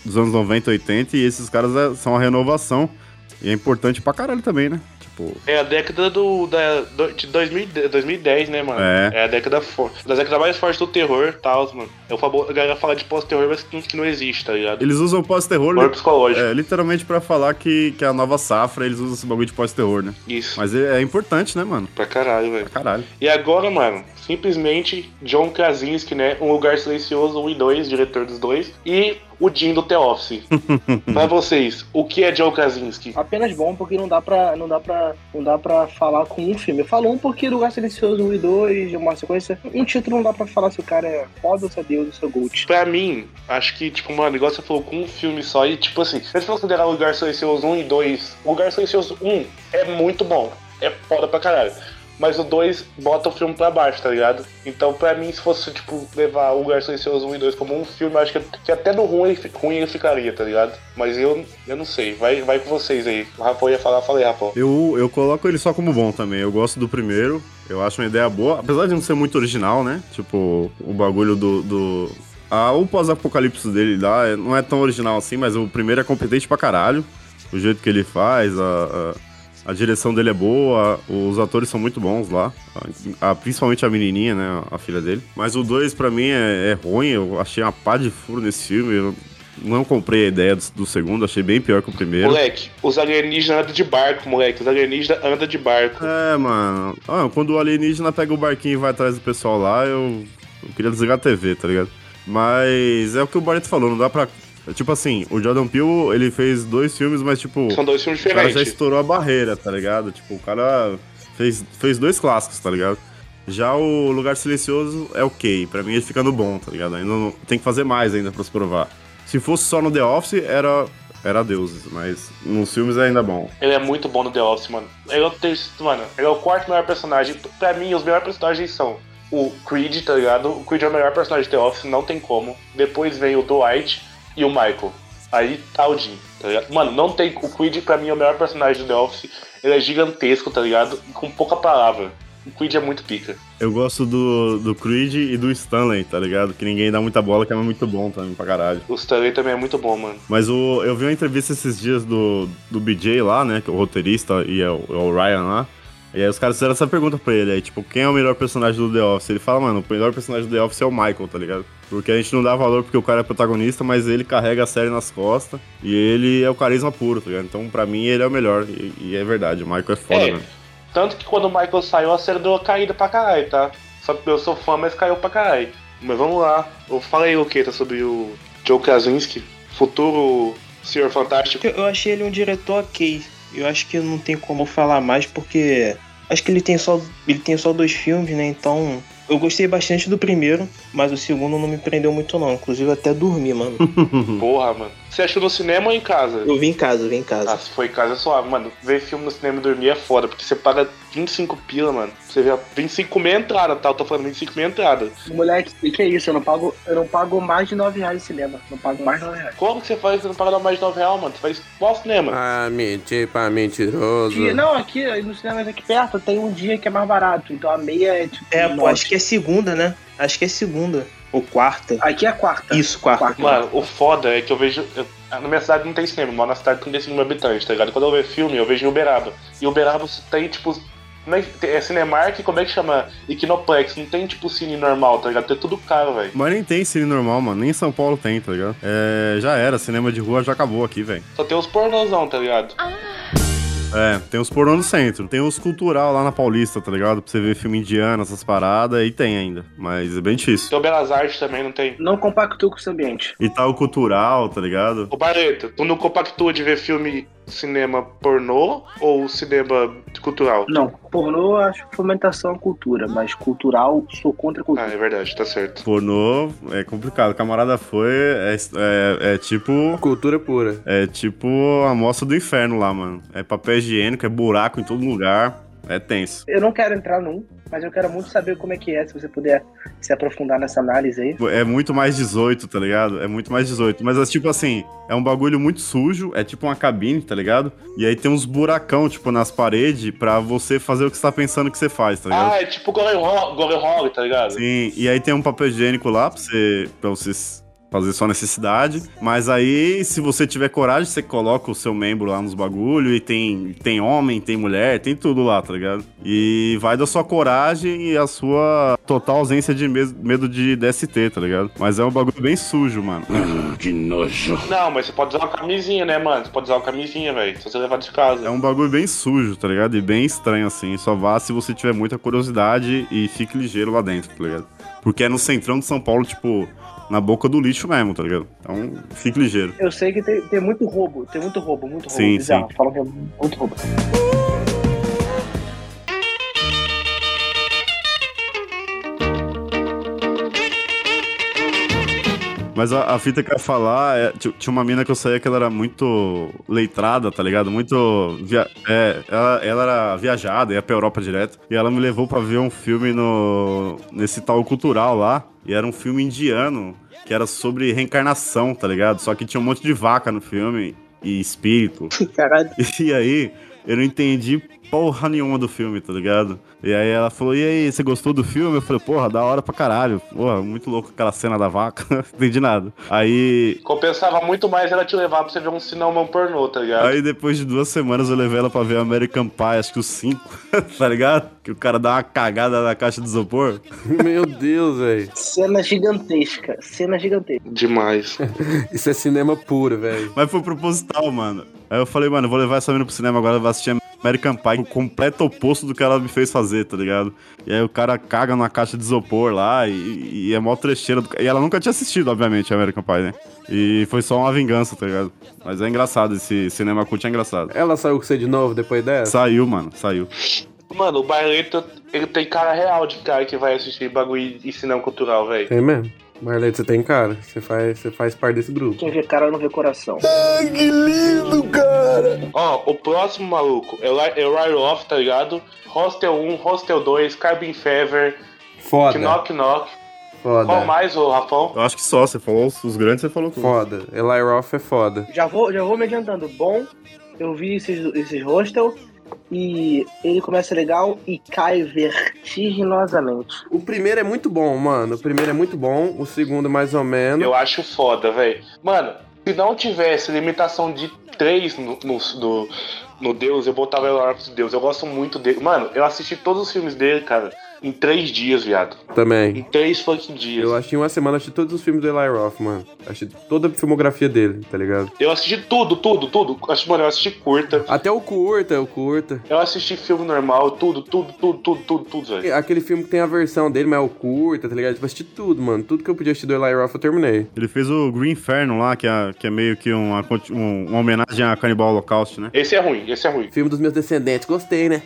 dos anos 90, 80 e esses caras é- são a renovação. E é importante pra caralho também, né? Tipo, É a década do, da, do- de 2000, 2010, né, mano? É. a década. Da década mais forte do terror e tal, mano. É o famoso, a galera fala de pós-terror, mas que não existe, tá ligado? eles usam pós-terror Terror li- psicológico. é, literalmente pra falar que, que é a nova safra, eles usam esse bagulho de pós-terror, né? Isso. Mas é, é importante, né, mano? Pra caralho, velho. Pra caralho. E agora, mano, simplesmente John Krasinski, né? Um Lugar Silencioso 1 e 2, diretor dos dois. E o Jim do The Office. pra vocês, o que é John Krasinski? Apenas bom, porque não dá pra. não dá pra. não dá pra falar com um filme. Eu falo um porque Lugar Silencioso 1 e 2, uma sequência. Um título não dá pra falar se o cara é foda ou se é Deus ou se é Gold. Pra mim, acho que, tipo, mano, igual você falou, com um filme só, e tipo assim, se você considerar o Lugar Silencioso 1 e 2, o Lugar Silencioso 1 é muito bom, é foda pra caralho. Mas o 2 bota o filme pra baixo, tá ligado? Então, pra mim, se fosse, tipo, levar o Lugar Silencioso 1 e 2 como um filme, acho que, que até no ruim, ruim ele ficaria, tá ligado? Mas eu, eu não sei. Vai, vai com vocês aí. O Rafa ia falar, falei, Rafa. Eu, eu coloco ele só como bom também. Eu gosto do primeiro. Eu acho uma ideia boa. Apesar de não ser muito original, né? Tipo, o bagulho do. do... Ah, o pós-apocalipse dele lá é- não é tão original assim, mas o primeiro é competente pra caralho. O jeito que ele faz, a, a, a direção dele é boa, os atores são muito bons lá. A- a- principalmente a menininha, né? A filha dele. Mas o 2 pra mim é, é ruim. Eu achei uma pá de furo nesse filme. Eu não comprei a ideia do, do segundo, achei bem pior que o primeiro. Moleque, os alienígenas andam de barco, moleque. Os alienígenas andam de barco. É, mano. Ah, quando o alienígena pega o barquinho e vai atrás do pessoal lá, eu, eu queria desligar a TV, tá ligado? Mas é o que o Barreto falou, não dá pra. Tipo assim, o Jordan Peele, ele fez dois filmes, mas tipo. São dois filmes O cara já diferentes. estourou a barreira, tá ligado? Tipo, o cara fez, fez dois clássicos, tá ligado? Já o Lugar Silencioso é ok, pra mim ele fica no bom, tá ligado? Ainda não, tem que fazer mais ainda pra se provar. Se fosse só no The Office, era, era deuses, mas nos filmes é ainda bom. Ele é muito bom no The Office, mano. Ele é o terceiro, mano. Ele é o quarto melhor personagem. Pra mim, os melhores personagens são o Creed, tá ligado? O Creed é o melhor personagem de The Office, não tem como. Depois vem o Dwight e o Michael. Aí tá o Jim, tá ligado? Mano, não tem. O Creed, pra mim, é o melhor personagem do The Office. Ele é gigantesco, tá ligado? Com pouca palavra. O Creed é muito pica. Eu gosto do, do Creed e do Stanley, tá ligado? Que ninguém dá muita bola, que é muito bom também pra caralho. O Stanley também é muito bom, mano. Mas o, eu vi uma entrevista esses dias do, do BJ lá, né? Que é o roteirista e é o, é o Ryan lá. E aí os caras fizeram essa pergunta pra ele aí, tipo, quem é o melhor personagem do The Office? Ele fala, mano, o melhor personagem do The Office é o Michael, tá ligado? Porque a gente não dá valor porque o cara é protagonista, mas ele carrega a série nas costas e ele é o carisma puro, tá ligado? Então, pra mim, ele é o melhor. E, e é verdade, o Michael é foda, É. mano. Tanto que quando o Michael saiu, a série deu uma caída pra caralho, tá? Só que eu sou fã, mas caiu pra caralho. Mas vamos lá. Eu falei o que tá sobre o Joe Krasinski, futuro Senhor Fantástico. Eu achei ele um diretor ok. Eu acho que não tem como falar mais porque acho que ele tem só ele tem só dois filmes, né? Então eu gostei bastante do primeiro, mas o segundo não me prendeu muito não. Inclusive eu até dormi, mano. Porra, mano. Você achou no cinema ou em casa? Eu vim em casa, eu vim em casa. Ah, se foi em casa é suave, mano. Ver filme no cinema e dormir é foda, porque você paga 25 pila, mano. Você vê 25 meia entrada, tá? Eu tô falando 25 meia entrada. Moleque, o que é isso? Eu não pago, eu não pago mais de 9 reais de cinema. Não pago mais de 9 reais. Como que você faz você não paga mais de 9 reais, mano? Você faz qual cinema? Ah, mentir pra mentiroso. Aqui- não, aqui no cinema aqui perto tem um dia que é mais barato. Então a meia é tipo. É, pô, acho que é segunda, né? Acho que é segunda. Ou quarta. Aqui é quarta. Isso, quarta. Quarta. Mano, o foda é que eu vejo. eu- na minha cidade não tem cinema, eu moro na cidade com 35 mil habitantes, tá ligado? Quando eu vejo filme, eu vejo em Uberaba. E Uberaba tem, tipo. É, é Cinemark, como é que chama? Equinoplex, não tem tipo cine normal, tá ligado? Tem tudo caro, velho. Mas nem tem cine normal, mano. Nem em São Paulo tem, tá ligado? É, já era, cinema de rua já acabou aqui, velho. Só tem os pornozão, tá ligado? É, tem os pornô no centro. Tem os cultural lá na Paulista, tá ligado? Pra você ver filme indiano, essas paradas, e tem ainda. Mas é bem difícil. Tem o Belas Artes também, não tem? Não compactua com esse ambiente. E tá o cultural, tá ligado? Ô Barreto, tu não compactua de ver filme cinema pornô ou cinema cultural? Não, pornô eu acho fomentação à cultura, mas cultural sou contra a Ah, cultura. é verdade, tá certo. Pornô é complicado. Camarada foi. É, é, é tipo. Cultura pura. É tipo a mostra do inferno lá, mano. É papel higiênico, é buraco em todo lugar. É tenso. Eu não quero entrar num, mas eu quero muito saber como é que é, se você puder se aprofundar nessa análise aí. É muito mais 18, tá ligado? É muito mais 18. Mas é tipo assim, é um bagulho muito sujo, é tipo uma cabine, tá ligado? E aí tem uns buracão, tipo, nas paredes pra você fazer o que você tá pensando que você faz, tá ligado? Ah, é tipo Golem Hog, tá ligado? Sim, e aí tem um papel higiênico lá pra você, pra você fazer sua necessidade. Mas aí, se você tiver coragem, você coloca o seu membro lá nos bagulho e tem, tem homem, tem mulher, tem tudo lá, tá ligado? E vai da sua coragem e a sua total ausência de medo de DST, tá ligado? Mas é um bagulho bem sujo, mano. Não, mas você pode usar uma camisinha, né, mano? Você pode usar uma camisinha, velho. Se você levar de casa. É um bagulho bem sujo, tá ligado? E bem estranho, assim. Só vá se você tiver muita curiosidade e fique ligeiro lá dentro, tá ligado? Porque é no centrão de São Paulo, tipo, na boca do lixo mesmo, tá ligado? Então, fique ligeiro. Eu sei que tem, tem muito roubo, tem muito roubo, muito roubo. Sim, bizarro. sim. Falam que é muito roubo. Mas a, a fita que eu ia falar, é, ti- tinha uma mina que eu saía que ela era muito leitrada, tá ligado? Muito. Via, é, ela, ela era viajada, ia pra Europa direto. E ela me levou pra ver um filme no nesse tal cultural lá. E era um filme indiano que era sobre reencarnação, tá ligado? Só que tinha um monte de vaca no filme e espírito. Caralho. E aí, eu não entendi porra nenhuma do filme, tá ligado? E aí ela falou, e aí, você gostou do filme? Eu falei, porra, da hora pra caralho. Porra, muito louco aquela cena da vaca. não entendi nada. Aí. Compensava muito mais ela te levar pra você ver um cinema pornô, tá ligado? Aí depois de duas semanas eu levei ela pra ver American Pie, acho que os cinco, tá ligado? Que o cara dá uma cagada na caixa de isopor. Meu Deus, velho. Cena gigantesca, cena gigantesca. Demais. Isso é cinema puro, velho. Mas foi proposital, mano. Aí eu falei, mano, vou levar essa menina pro cinema agora, vai assistir American Pie, o completo oposto do que ela me fez fazer, tá ligado? E aí o cara caga na caixa de isopor lá e, e é mó trecheira. Do... E ela nunca tinha assistido, obviamente, American Pie, né? E foi só uma vingança, tá ligado? Mas é engraçado, esse cinema cult é engraçado. Ela saiu com você de novo depois dessa? Saiu, mano, saiu. Mano, o Barreto, ele tem cara real de cara que vai assistir bagulho de cinema cultural, velho. Tem mesmo? Marlene, você tem cara. Você faz, você faz parte desse grupo. Quem vê cara não vê coração. Ó, o próximo maluco é o é o Ride Off, tá ligado? Hostel 1, Hostel 2, Carbon Fever, Foda. Knock Knock. Qual Foda. mais, ô Rafão? Eu acho que só, você falou os, os grandes, você falou tudo. Foda. Eli Roth é foda. Já vou, já vou me adiantando. Bom, eu vi esses, esses hostel e ele começa legal e cai vertiginosamente. O primeiro é muito bom, mano. O primeiro é muito bom. O segundo, mais ou menos. Eu acho foda, velho. Mano, se não tivesse limitação de 3 no, no, no, no Deus, eu botava o Lord of Deus. Eu gosto muito dele. Mano, eu assisti todos os filmes dele, cara, em 3 dias, viado. Em Também. 3 fucking dias. Eu achei em uma semana, assisti todos os filmes do Eli Roth, mano. Achei toda a filmografia dele, tá ligado? Eu assisti tudo, tudo, tudo. Acho, mano, eu assisti curta. Até o curta, o curta. Eu assisti filme normal, tudo, tudo, tudo, tudo, tudo, tudo, velho. Aquele filme que tem a versão dele, mas é o curta, tá ligado? Tipo, assisti tudo, mano. Tudo que eu podia assistir do Eli Roth eu terminei. Ele fez o Green Inferno lá, que é, que é meio que uma, um- uma homenagem a Canibal Holocaust, né? Esse é ruim, esse é ruim. Filme dos meus descendentes, gostei, né?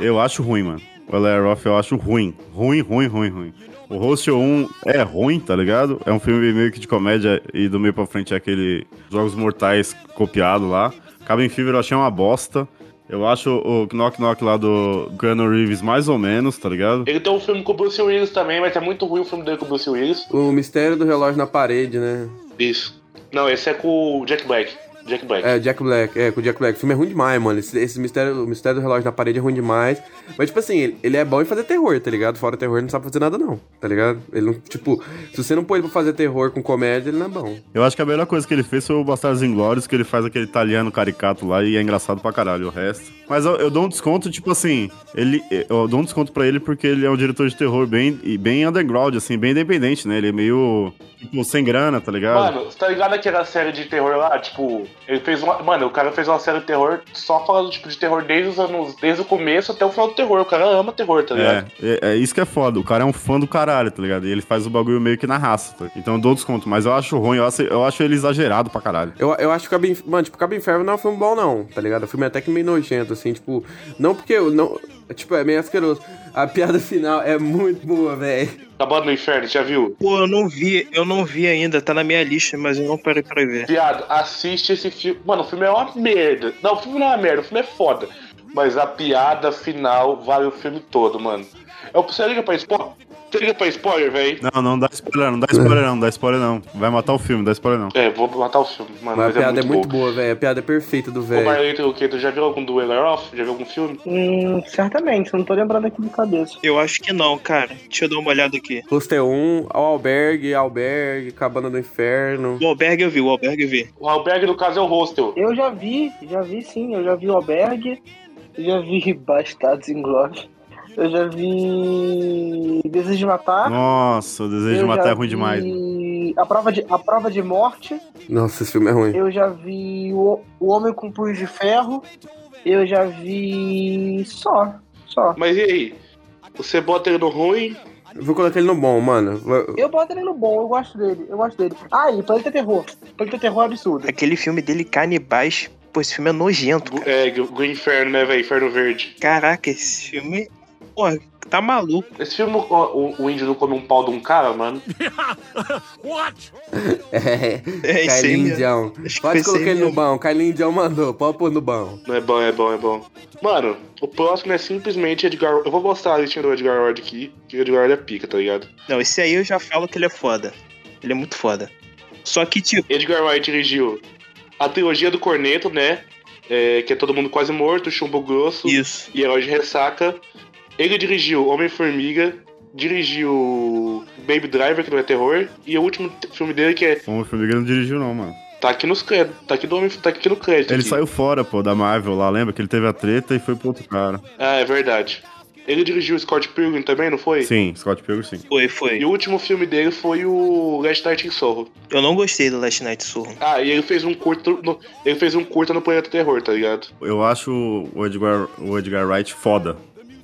Eu acho ruim, mano. O Roth eu acho ruim. Ruim, ruim, ruim, ruim. O Hostel 1 é ruim, tá ligado? É um filme meio que de comédia e do meio pra frente é aquele Jogos Mortais copiado lá. Cabin Fever eu achei uma bosta. Eu acho o Knock Knock lá do Keanu Reeves mais ou menos, tá ligado? Ele tem um filme com o Bruce Willis também, mas é muito ruim o filme dele com o Bruce Willis. O Mistério do Relógio na Parede, né? Isso. Não, esse é com o Jack Black. Jack Black. É, Jack Black, é, com o Jack Black. O filme é ruim demais, mano. Esse, esse mistério, o mistério do relógio na parede é ruim demais. Mas, tipo assim, ele, ele é bom em fazer terror, tá ligado? Fora terror, ele não sabe fazer nada, não, tá ligado? Ele não, tipo, se você não pôr ele pra fazer terror com comédia, ele não é bom. Eu acho que a melhor coisa que ele fez foi o Bastardos Inglórios, que ele faz aquele italiano caricato lá e é engraçado pra caralho o resto. Mas eu, eu dou um desconto, tipo assim, ele, eu dou um desconto pra ele porque ele é um diretor de terror bem, e bem underground, assim, bem independente, né? Ele é meio, tipo, sem grana, tá ligado? Mano, você tá ligado aquela série de terror lá? Tipo, ele fez uma. Mano, o cara fez uma série de terror só falando, tipo, de terror desde os anos. Desde o começo até o final do terror. O cara ama terror, tá ligado? É, é, é isso que é foda. O cara é um fã do caralho, tá ligado? E ele faz o bagulho meio que na raça, tá? Então eu dou desconto, mas eu acho ruim, eu acho, eu acho ele exagerado pra caralho. Eu, eu acho que Cabin... Mano, tipo, Cabin Fever não é um filme bom, não, tá ligado? O filme é até que meio nojento, assim, tipo... Não porque eu... Não, tipo, é meio asqueroso. A piada final é muito boa, velho. Acabando no inferno, já viu? Pô, eu não vi, eu não vi ainda, tá na minha lista, mas eu não parei pra ver. Viado, assiste esse filme. Mano, o filme é uma merda. Não, o filme não é uma merda, o filme é foda. mas a piada final vale o filme todo, mano. Eu, você liga pra spoiler? Você liga pra spoiler, velho? Não, não dá spoiler, não dá spoiler não, dá spoiler não. Vai matar o filme, dá spoiler não. É, vou matar o filme, mano. Mas a piada é muito boa. boa, velho. A piada é perfeita do Ô, velho. Marlito, o que? Tu já viu algum Dueler Off? Já viu algum filme? Hum, certamente, não tô lembrando aqui de cabeça. Eu acho que não, cara. Deixa eu dar uma olhada aqui. Cluster 1, ao albergue, albergue, cabana do inferno. O Albergue eu vi, o Albergue eu vi. O albergue, no caso, é o hostel. Eu já vi, já vi sim, eu já vi o Albergue, já vi Bastardos Inglórios, eu já vi Desejo de Matar. Nossa, o desejo de matar é ruim demais. vi A prova, de, a prova de Morte, Nossa, esse filme é ruim. eu já vi o, o Homem com Punho de Ferro, eu já vi só, só. Mas e aí? Você bota ele no ruim? Eu Vou colocar ele no bom, mano. Eu boto ele no bom, eu gosto dele, eu gosto dele. Ah, e Planeta Terror, Planeta Terror é absurdo. Aquele filme dele, Canibais. Pô, esse filme é nojento, cara. É, o Inferno, né, velho? Inferno Verde. Caraca, esse filme. Porra, tá maluco. Esse filme, o, o, o índio não come um pau de um cara, mano? É, É isso aí Kylie. Indião. Pode colocar ele no bom. Kylie Indião mandou. Pode pôr no bom. Não é bom, é bom, é bom. Mano, o próximo é simplesmente Edgar... Eu vou mostrar a listinha do Edgar Ward aqui, que o Edgar Ward é pica, tá ligado? Não, esse aí eu já falo que ele é foda. Ele é muito foda. Só que, tipo, Edgar Wright dirigiu a trilogia do Corneto, né? É, que é Todo Mundo Quase Morto, Chumbo Grosso isso. e Herói de Ressaca. Ele dirigiu Homem-Formiga, dirigiu Baby Driver, que não é terror, e o último filme dele que é... Ele não dirigiu não, mano. Tá aqui nos créditos, tá aqui, do Homem, tá aqui no crédito. Ele aqui. saiu fora, pô, da Marvel lá, lembra? Que ele teve a treta e foi pro outro cara. Ah, é verdade. Ele dirigiu Scott Pilgrim também, não foi? Sim, Scott Pilgrim, sim. Foi, foi. E o último filme dele foi o Last Night in Soho. Eu não gostei do Last Night Soul. Ah, e ele fez um curto no, ele fez um curta no Planeta Terror, tá ligado? Eu acho o Edgar, o Edgar Wright foda.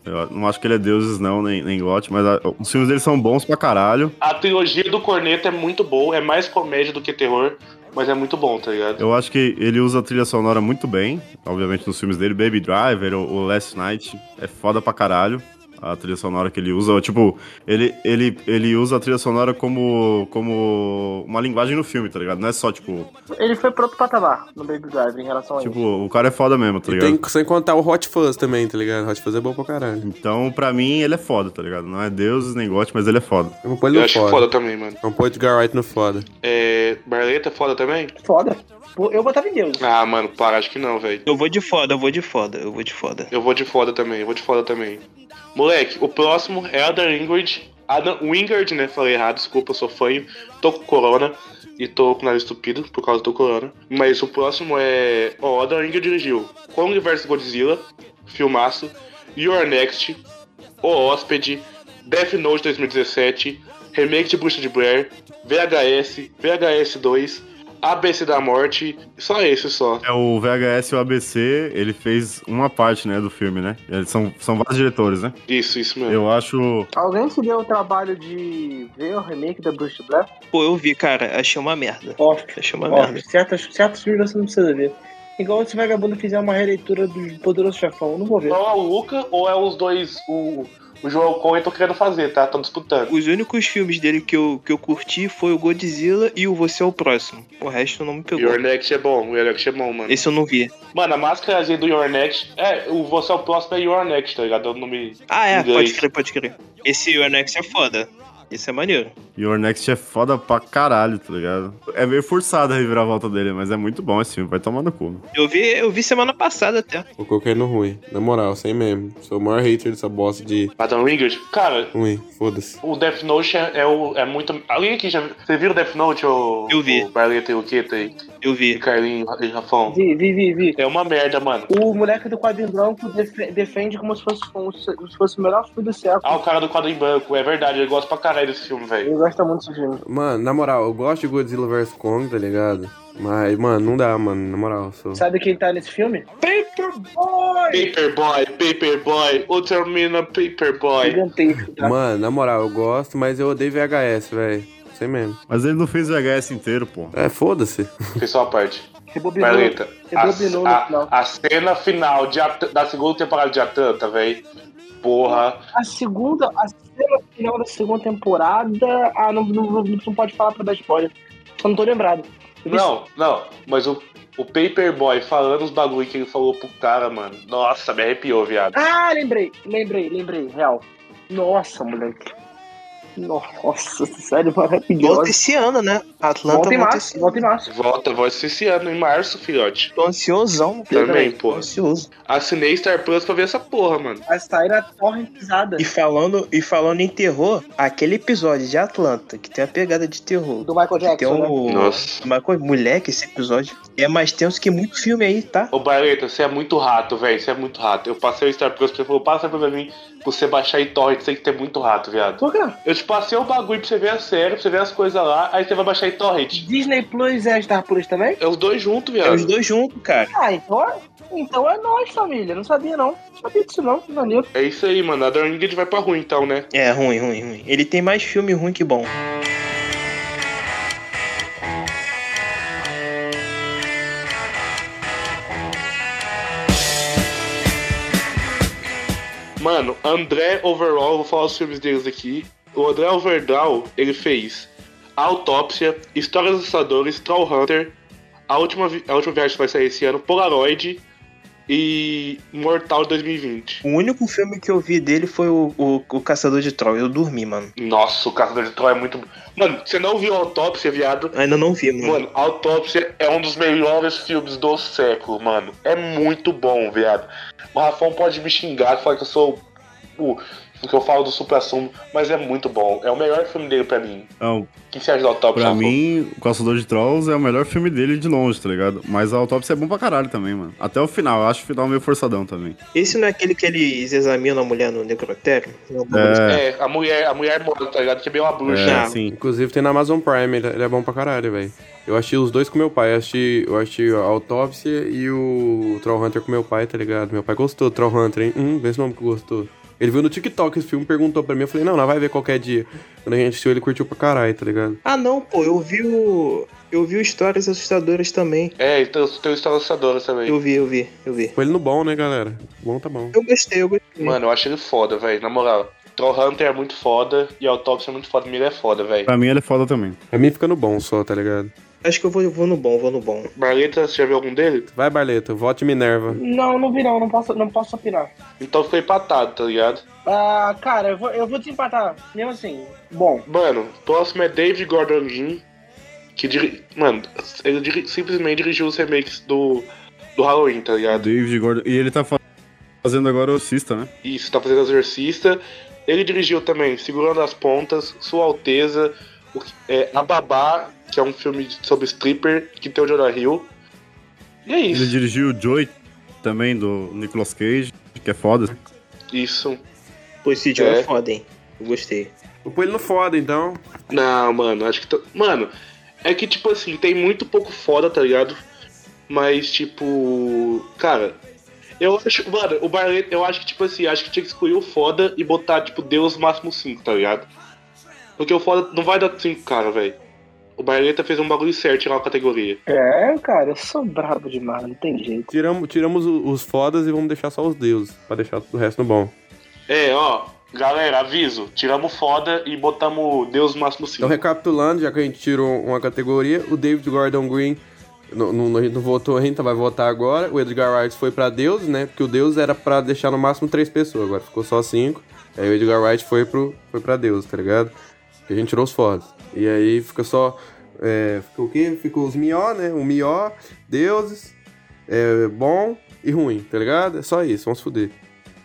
Eu não acho que ele é deuses, não, nem, nem gote, mas a- os filmes dele são bons pra caralho. A trilogia do Corneto é muito boa, é mais comédia do que terror, mas é muito bom, tá ligado? Eu acho que ele usa a trilha sonora muito bem, obviamente nos filmes dele. Baby Driver, o Last Night, é foda pra caralho. A trilha sonora que ele usa, tipo, ele, ele, ele usa a trilha sonora como, como uma linguagem no filme, tá ligado? Não é só, tipo, Ele foi pro outro patamar no Baby Driver em relação a tipo, isso. o cara é foda mesmo, tá E ligado? tem, sem contar o Hot Fuzz também, tá ligado? Hot Fuzz é bom pra caralho. Então, pra mim, ele é foda, tá ligado? Não é deuses nem gote, mas ele é foda. Eu vou pôr ele Eu acho foda. foda também, mano. Vamos pôr Edgar Wright no foda. É. Barleta é foda também? Foda. Eu botava em Deus. Ah, mano, para, acho que não, velho. Eu vou de foda, eu vou de foda, eu vou de foda. Eu vou de foda também, eu vou de foda também. Moleque, o próximo é Adam Wingard. Adam Wingard, né? Falei errado, desculpa, sou fanho. Tô com corona e tô com nariz estupido por causa do corona. Mas o próximo é. Ó, Adam Wingard dirigiu Kong vs Godzilla, filmaço. Your Next, O Hóspede, Death Note 2017, remake de Bruxa de Blair, VHS, VHS 2, ABC da Morte. Só esse só. É o VHS e o ABC, ele fez uma parte, né, do filme, né? Eles são, são vários diretores, né? Isso, isso mesmo. Eu acho. Alguém se deu o trabalho de ver o remake da Bruce Black? Pô, eu vi, cara, achei uma merda. Off. Achei uma Off. merda. Certos, certos filmes você não precisa ver. Igual se vagabundo fizer uma releitura do Poderoso Chefão, eu não vou ver. Ou é o Luca ou é os dois, o, o João Cohen estão querendo fazer, tá? Estão disputando. Os únicos filmes dele que eu, que eu curti foi o Godzilla e o Você é o Próximo. O resto não me pegou. Your Next é bom, o Your Next é bom, mano. Esse eu não vi. Mano, a máscarazinha do Your Next. É, o Você é o Próximo é Your Next, tá ligado? É o nome. Ah, é, pode crer, pode crer. Esse Your Next é foda. Esse é maneiro. Your Next é foda pra caralho, tá ligado? É meio forçado a reviravolta dele, mas é muito bom esse filme, vai tomar no cu. Eu vi, eu vi semana passada até. Vou colocar ele no ruim. Na moral, sem meme. Sou o maior hater dessa bosta de Adam Wingard. Cara, ruim. Foda-se. o Death Note é, é, o, é muito. Alguém aqui já. Você viu o Death Note, ô. Eu vi. O Barleta e o Queta aí? Eu E vi. Carlinho e Rafão. Vi, vi, vi, vi. É uma merda, mano. O moleque do quadrinho branco defe- defende como se fosse, como se fosse o melhor filme do século. Ah, o cara do quadro em banco. É verdade, ele gosta pra caralho desse filme, velho. Ele gosta muito desse filme. Mano, na moral, eu gosto de Godzilla vs Kong, tá ligado? Mas, mano, não dá, mano. Na moral, sou. Sabe quem tá nesse filme? Paperboy! Paperboy, Paperboy, Ultramina Paperboy. Gigantesco, tá? Mano, na moral, eu gosto, mas eu odeio VHS, velho. Sem mesmo. Mas ele não fez o VHS inteiro, pô. É, foda-se. Fez só a parte. Rebobinou, Barleta. rebobinou a, no final. a, a cena final de At- da segunda temporada de Atlanta, velho. Porra. A segunda, a cena final da segunda temporada. Ah, não, não, não, não pode falar pra dar spoiler. Só não tô lembrado. Eu vi- Não, não, mas o, o Paperboy falando os bagulho que ele falou pro cara, mano. Nossa, me arrepiou, viado. Ah, lembrei, lembrei, lembrei, real. Nossa, moleque. Nossa, sério, Volta maravilhosa. esse ano, né? Atlanta Volta em volta março, volta em março. Volta, volta esse ano, em março, filhote. Tô ansiosão. Também, Tô pô. ansioso. Assinei Star Plus pra ver essa porra, mano. Sair na torrentizada E falando, e falando em terror, aquele episódio de Atlanta, que tem a pegada de terror. do Michael Que tem Jackson, né? Nossa. Michael, moleque, esse episódio é mais tenso que muito filme aí, tá? Ô, Barleta, você é muito rato, velho. Você é muito rato. Eu passei o Star Plus, você falou, passa pra mim pra você baixar em torrent, você tem que ter muito rato, viado. Por quê? Eu te passei o bagulho pra você ver a série, pra você ver as coisas lá, aí você vai baixar em torrent. Disney Plus é Star Plus também? É os dois juntos, É viado. os dois juntos, cara. Ah, então é, então é nós, família. Não sabia, não. Não sabia disso, não. Que maneiro. É isso aí, mano. A Dorminged vai pra ruim, então, né? É, ruim, ruim, ruim. Ele tem mais filme ruim que bom. Mano, André Overall, vou falar os filmes deles aqui. O André Overall, ele fez Autópsia, Histórias Assustadoras, Troll Hunter, a última, a última viagem que vai sair esse ano, Polaroid e Mortal 2020. O único filme que eu vi dele foi o, o, o Caçador de Troll. Eu dormi, mano. Nossa, o Caçador de Troll é muito. Mano, você não viu Autópsia, viado? Ainda não vi, mano. Mano, Autópsia é um dos melhores filmes do século, mano. É muito bom, viado. O Rafão pode me xingar, falar que eu sou o. que eu falo do supra-sumo, mas é muito bom. É o melhor filme dele pra mim. Não, O que você acha da Autópsia? pra mim, o Caçador de Trolls é o melhor filme dele de longe, tá ligado? Mas a autópsia é bom pra caralho também, mano. Até o final, eu acho o final meio forçadão também. Esse não é aquele que eles examinam a mulher no necrotério? Não, É, É, a mulher, a mulher morta, tá ligado? Que é bem uma bruxa. é, Ah, sim. Inclusive tem na Amazon Prime, ele ele é bom pra caralho, velho. Eu assisti os dois com meu pai. Eu assisti, eu assisti a Autópsia e o Troll Hunter com meu pai, tá ligado? Meu pai gostou do Troll Hunter, hein? Hum, vê esse nome que gostou. Ele viu no TikTok esse filme, perguntou pra mim. Eu falei, não, não vai ver qualquer dia. Quando a gente assistiu, ele curtiu pra caralho, tá ligado? Ah, não, pô, eu vi o. Eu vi Histórias Assustadoras também. É, e tem, os instaladores também. Eu vi, eu vi, eu vi. Foi ele no bom, né, galera? Bom tá bom. Eu gostei, eu gostei. Mano, eu acho ele foda, velho. Na moral. Troll Hunter é muito foda e Autópsia é muito foda. Mira é foda, velho. Pra mim ele é foda também. Pra mim fica no bom só, tá ligado? Acho que eu vou, vou no bom, vou no bom. Barleta, você já viu algum dele? Vai, Barleto, vote Minerva. Não, não vi não, não posso, não posso opinar. Então ficou empatado, tá ligado? Ah, cara, eu vou, eu vou desempatar. Mesmo assim, bom. Mano, próximo é David Gordon Green, que diri... Mano, ele diri- simplesmente dirigiu os remakes do, do Halloween, tá ligado? David Gordon. E ele tá fa- fazendo agora o Cista, né? Isso, tá fazendo Exorcista. Ele dirigiu também Segurando as Pontas, Sua Alteza, o é, A Babá, que é um filme sobre stripper, que tem o Jonah Hill. E é Ele isso. dirigiu o Joy também, do Nicolas Cage, que é foda. Isso. Pô, esse Joe é. É. foda, hein? Eu gostei. Pôr ele no foda, então. Não, mano, acho que. tô- Mano, é que, tipo assim, tem muito pouco foda, tá ligado? Mas, tipo. Cara, eu acho. Mano, o Barlet, eu acho que, tipo assim, acho que tinha que escolher o foda e botar, tipo, Deus máximo 5, tá ligado? Porque o foda não vai dar 5, cara, velho. O Barleta fez um bagulho certo na categoria. É, cara, eu sou brabo demais, não tem jeito. Tiramos, tiramos os fodas e vamos deixar só os deuses. Pra deixar o resto no bom. É, ó, galera, aviso. Tiramos foda e botamos Deus máximo 5. Então, recapitulando, já que a gente tirou uma categoria, o David Gordon Green não, não, a gente não votou ainda, vai votar agora. O Edgar Wright foi pra Deus, né? Porque o Deus era pra deixar no máximo três pessoas, agora ficou só cinco. Aí o Edgar Wright foi, pro, foi pra Deus, tá ligado? Que a gente tirou os fodas. E aí fica só. É, ficou o quê? Ficou os mió, né? O mió, deuses, é, bom e ruim, tá ligado? É só isso, vamos se fuder.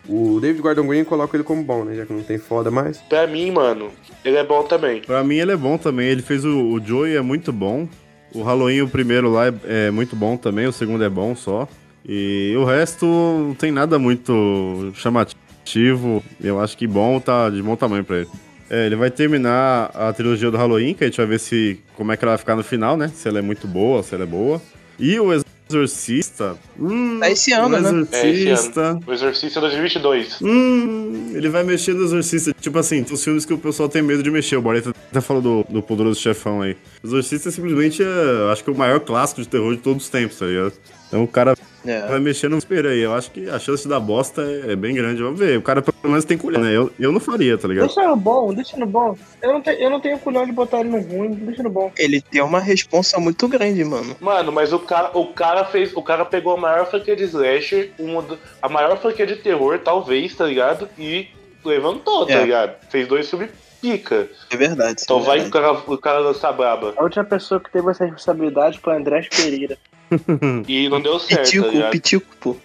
O David Gordon Green coloca ele como bom, né? Já que não tem foda mais. Pra mim, mano, ele é bom também. Pra mim ele é bom também. Ele fez o, o Joey, é muito bom. O Halloween, o primeiro lá, é, é muito bom também. O segundo é bom só. E o resto não tem nada muito chamativo. Eu acho que bom tá de bom tamanho pra ele. É, ele vai terminar a trilogia do Halloween, que a gente vai ver se como é que ela vai ficar no final, né? Se ela é muito boa, se ela é boa. E o Exorcista. Hum, Tá esse ano, o né? É, esse Exorcista. ano. O Exorcista 2022. Hum, ele vai mexer no Exorcista. Tipo assim, tem os filmes que o pessoal tem medo de mexer. O Boreta até falou do, do Poderoso Chefão aí. O Exorcista simplesmente é, acho que é o maior clássico de terror de todos os tempos, tá ligado? Então o cara É. vai mexer no espelho aí. Eu acho que a chance da bosta é, é bem grande. Vamos ver. O cara pelo menos tem colher, né? Eu, eu não faria, tá ligado? Deixa no bom, deixa no bom. Eu não, te, eu não tenho culhão de botar ele no ruim, deixa no bom. Ele tem uma responsa muito grande, mano. Mano, mas o cara, o cara fez. O cara pegou a maior franquia de slasher, uma do- a maior franquia de terror, talvez, tá ligado? E levantou, tá É. ligado? Fez dois filmes pica. É verdade. Então é vai verdade. o cara, o cara lançar braba. A última pessoa que teve essa responsabilidade foi Andrés Pereira. E não deu certo, tá Pitico, ligado? pitico, pô.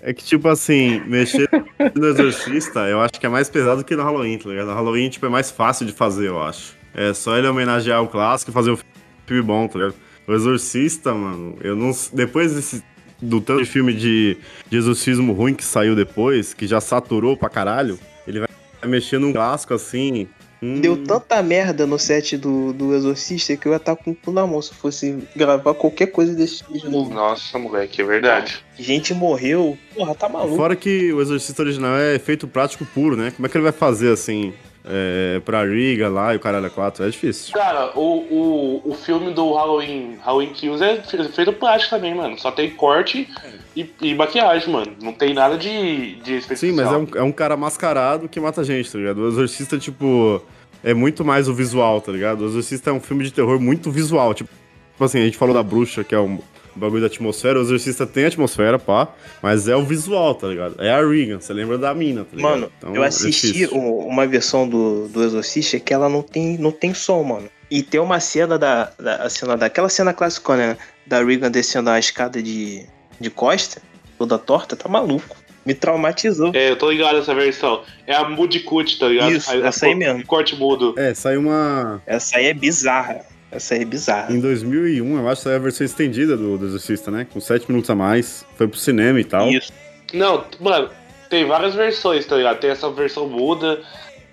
É que, tipo assim, mexer no Exorcista, eu acho que é mais pesado que no Halloween, tá ligado? No Halloween, tipo, é mais fácil de fazer, eu acho. É só ele homenagear o clássico e fazer um filme bom, tá ligado? O Exorcista, mano, eu não. Depois desse. Do tanto de filme de, de exorcismo ruim que saiu depois, que já saturou pra caralho, ele vai mexer num clássico assim. Hum, Deu tanta merda no set do, do Exorcista que eu ia estar com o cu na mão se fosse gravar qualquer coisa desse tipo de novo. Nossa, moleque, é verdade. Gente morreu. Porra, tá maluco. Fora que o Exorcista original é efeito prático puro, né? Como é que ele vai fazer assim? É, pra Riga lá e o caralho 4? É difícil. Cara, o, o, o filme do Halloween, Halloween Kills é fe- feito prático também, mano. Só tem corte e, e maquiagem, mano. Não tem nada de, de efeito Sim, mas é especial. um, é um cara mascarado que mata gente, tá ligado? O Exorcista, tipo, é muito mais o visual, tá ligado? O Exorcista é um filme de terror muito visual. Tipo, tipo assim, a gente falou da bruxa, que é um bagulho da atmosfera. O Exorcista tem atmosfera, pá, mas é o visual, tá ligado? É a Regan, você lembra da mina, tá ligado? Mano, Então, eu é assisti uma versão do, do Exorcista que ela não tem, não tem som, mano. E tem uma cena da, da a cena daquela cena clássica, né? Da Regan descendo a escada de, de costa, toda torta, tá maluco. Me traumatizou. É, eu tô ligado nessa versão. É a Moody Cut, tá ligado? Isso, essa aí mesmo. Corte mudo. É, saiu uma. Essa aí é bizarra. Essa aí é bizarra. Em 2001, eu acho que saiu a versão estendida do, do Exorcista, né? Com 7 minutos a mais. Foi pro cinema e tal. Isso. Não, mano, tem várias versões, tá ligado? Tem essa versão muda,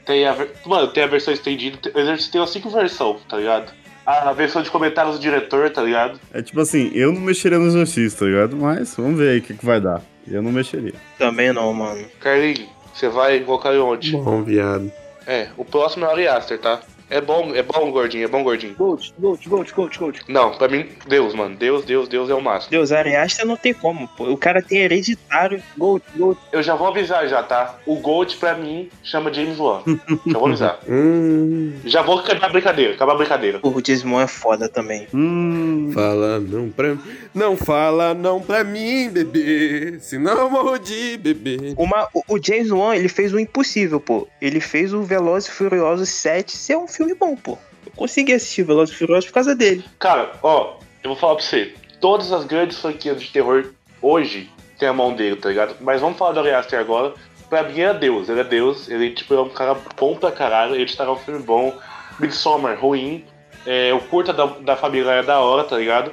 tem a. Mano, tem a versão estendida. O Exorcista tem umas cinco versões, tá ligado? A versão de comentários do diretor, tá ligado? É tipo assim, eu não mexeria no Exorcista, tá ligado? Mas vamos ver aí o que, que vai dar. Eu não mexeria. Também não, mano. Carlinhos, você vai colocar onde? Bom, viado. É, o próximo é o Ari Aster, tá? É bom, é bom, gordinho, é bom, gordinho. Gold, Gold, Gold, Gold, Gold. Não, pra mim, Deus, mano. Deus, Deus, Deus é o máximo. Deus, Ariasta não tem como, pô. O cara tem hereditário. Gold, Gold. Eu já vou avisar já, tá? O Gold, pra mim, chama James Wan. já vou avisar. Hum, Já vou acabar a brincadeira, acabar a brincadeira. O Jason Moore é foda também. Hum. fala não pra Não fala não pra mim, bebê. Senão eu morro de bebê. Uma, o, o James Wan, ele fez o impossível, pô. Ele fez o Velozes e Furiosos 7 ser um filme bom, pô. Eu consegui assistir Velozes e Furiosos por causa dele. Cara, ó, eu vou falar pra você. Todas as grandes franquias de terror hoje tem a mão dele, tá ligado? Mas vamos falar do Ari Aster agora. Pra mim é Deus, ele é Deus, ele tipo, é um cara bom pra caralho, ele estará um filme bom. Midsommar, ruim. É, o curta da, da família é da hora, tá ligado?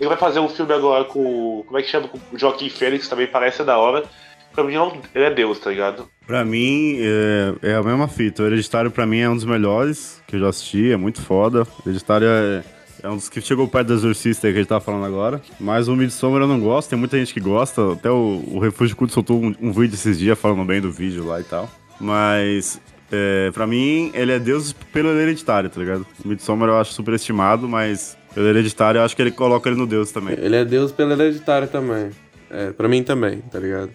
Ele vai fazer um filme agora com. Como é que chama? Com o Joaquim Fênix, também parece da hora. Pra mim, não- ele é Deus, tá ligado? Pra mim, é, é a mesma fita. O Hereditário, pra mim, é um dos melhores que eu já assisti. É muito foda. O Hereditário é, é um dos que chegou perto do Exorcista que a gente tá falando agora. Mas o Midsommar eu não gosto. Tem muita gente que gosta. Até o, o Refúgio Culto soltou um, um vídeo esses dias falando bem do vídeo lá e tal. Mas... É, pra mim, ele é Deus pelo Hereditário, tá ligado? O Midsommar eu acho superestimado, mas pelo Hereditário eu acho que ele coloca ele no Deus também. Ele é Deus pelo hereditário também. É, pra mim também, tá ligado?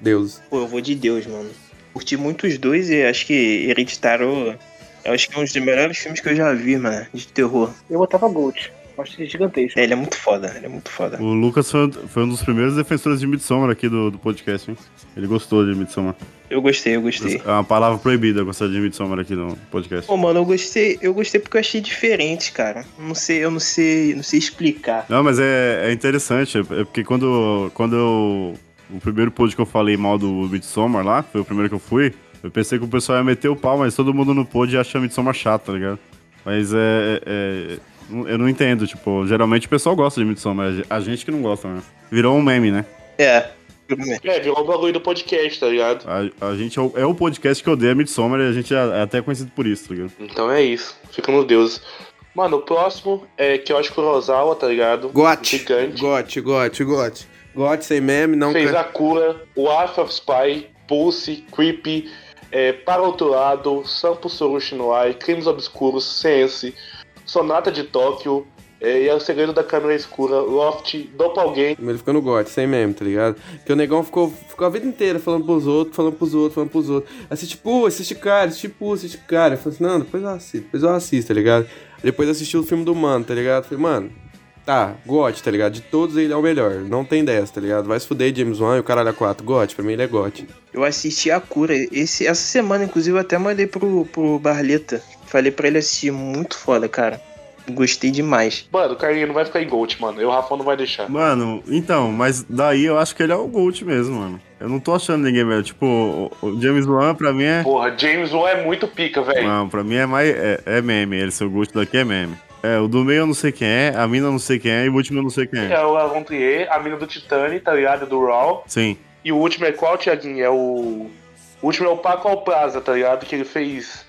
Deus. Pô, eu vou de Deus, mano. Curti muito os dois e acho que Hereditário. Eu acho que é um dos melhores filmes que eu já vi, mano, de terror. Eu botava Gold. Acho que é gigantesco. É, ele é muito foda, ele é muito foda. O Lucas foi, foi um dos primeiros defensores de Midsommar aqui do, do podcast, hein? Ele gostou de Midsommar. Eu gostei, eu gostei. É uma palavra proibida gostar de Midsommar aqui no podcast. Pô, mano, eu gostei, eu gostei porque eu achei diferente, cara. Não sei, eu não sei, não sei explicar. Não, mas é, é interessante, é porque quando, quando eu, o primeiro pod que eu falei mal do Midsommar lá, foi o primeiro que eu fui, eu pensei que o pessoal ia meter o pau, mas todo mundo no pod acha Midsommar chato, tá ligado? Mas é, é- Eu não entendo, tipo, geralmente o pessoal gosta de Midsommar, a gente que não gosta, né? Virou um meme, né? É. É, virou um bagulho do podcast, tá ligado? A, a gente é o, é o podcast que odeia Midsommar e a gente é, é até conhecido por isso, tá ligado? Então é isso. Fica no Deus. Mano, o próximo é que eu acho que o Rosawa, tá ligado? Gote. Gigante. Gote, gote, gote. Gote sem meme, não Fez a cura, o Alpha of Spy, Pulse, Creepy, é, Para Outro Lado, Sampo Solution Eye, Crimes Obscuros, Sense, Sonata de Tóquio, É, e é o segredo da câmera escura, Loft, Doppelganger. Ele ficou no gote, sem meme, tá ligado? Porque o negão ficou, ficou a vida inteira falando pros outros, falando pros outros, falando pros outros. Assiste pu, assiste cara, assiste pu, assiste cara. Eu falei assim, não, depois eu assisto, depois eu assisto, tá ligado? Depois assisti o filme do Mano, tá ligado? Falei, mano, tá, gote, tá ligado? De todos ele é o melhor, não tem 10, tá ligado? Vai se fuder James Wan e o caralho a 4, gote, pra mim ele é gote. Eu assisti a cura. Esse, essa semana, inclusive, eu até mandei pro, pro Barleta. Falei pra ele assistir. Muito foda, cara. Gostei demais. Mano, o Carlinho não vai ficar em Gold, mano. Eu, o Rafão não vai deixar. Mano, então, mas daí eu acho que ele é o GOAT mesmo, mano. Eu não tô achando ninguém velho. Tipo, o, James Wan pra mim é. Porra, James Wan é muito pica, velho. Não, pra mim é mais. É, é meme. Ele, seu GOAT daqui é meme. É, o do meio eu não sei quem é, a mina eu não sei quem é e o último eu não sei quem é. É o Avon Trier, a mina do Titanic, tá ligado? Do Raw. Sim. E o último é qual, Tiaguinho? É o. O último é o Paco Alpraza, tá ligado? Que ele fez.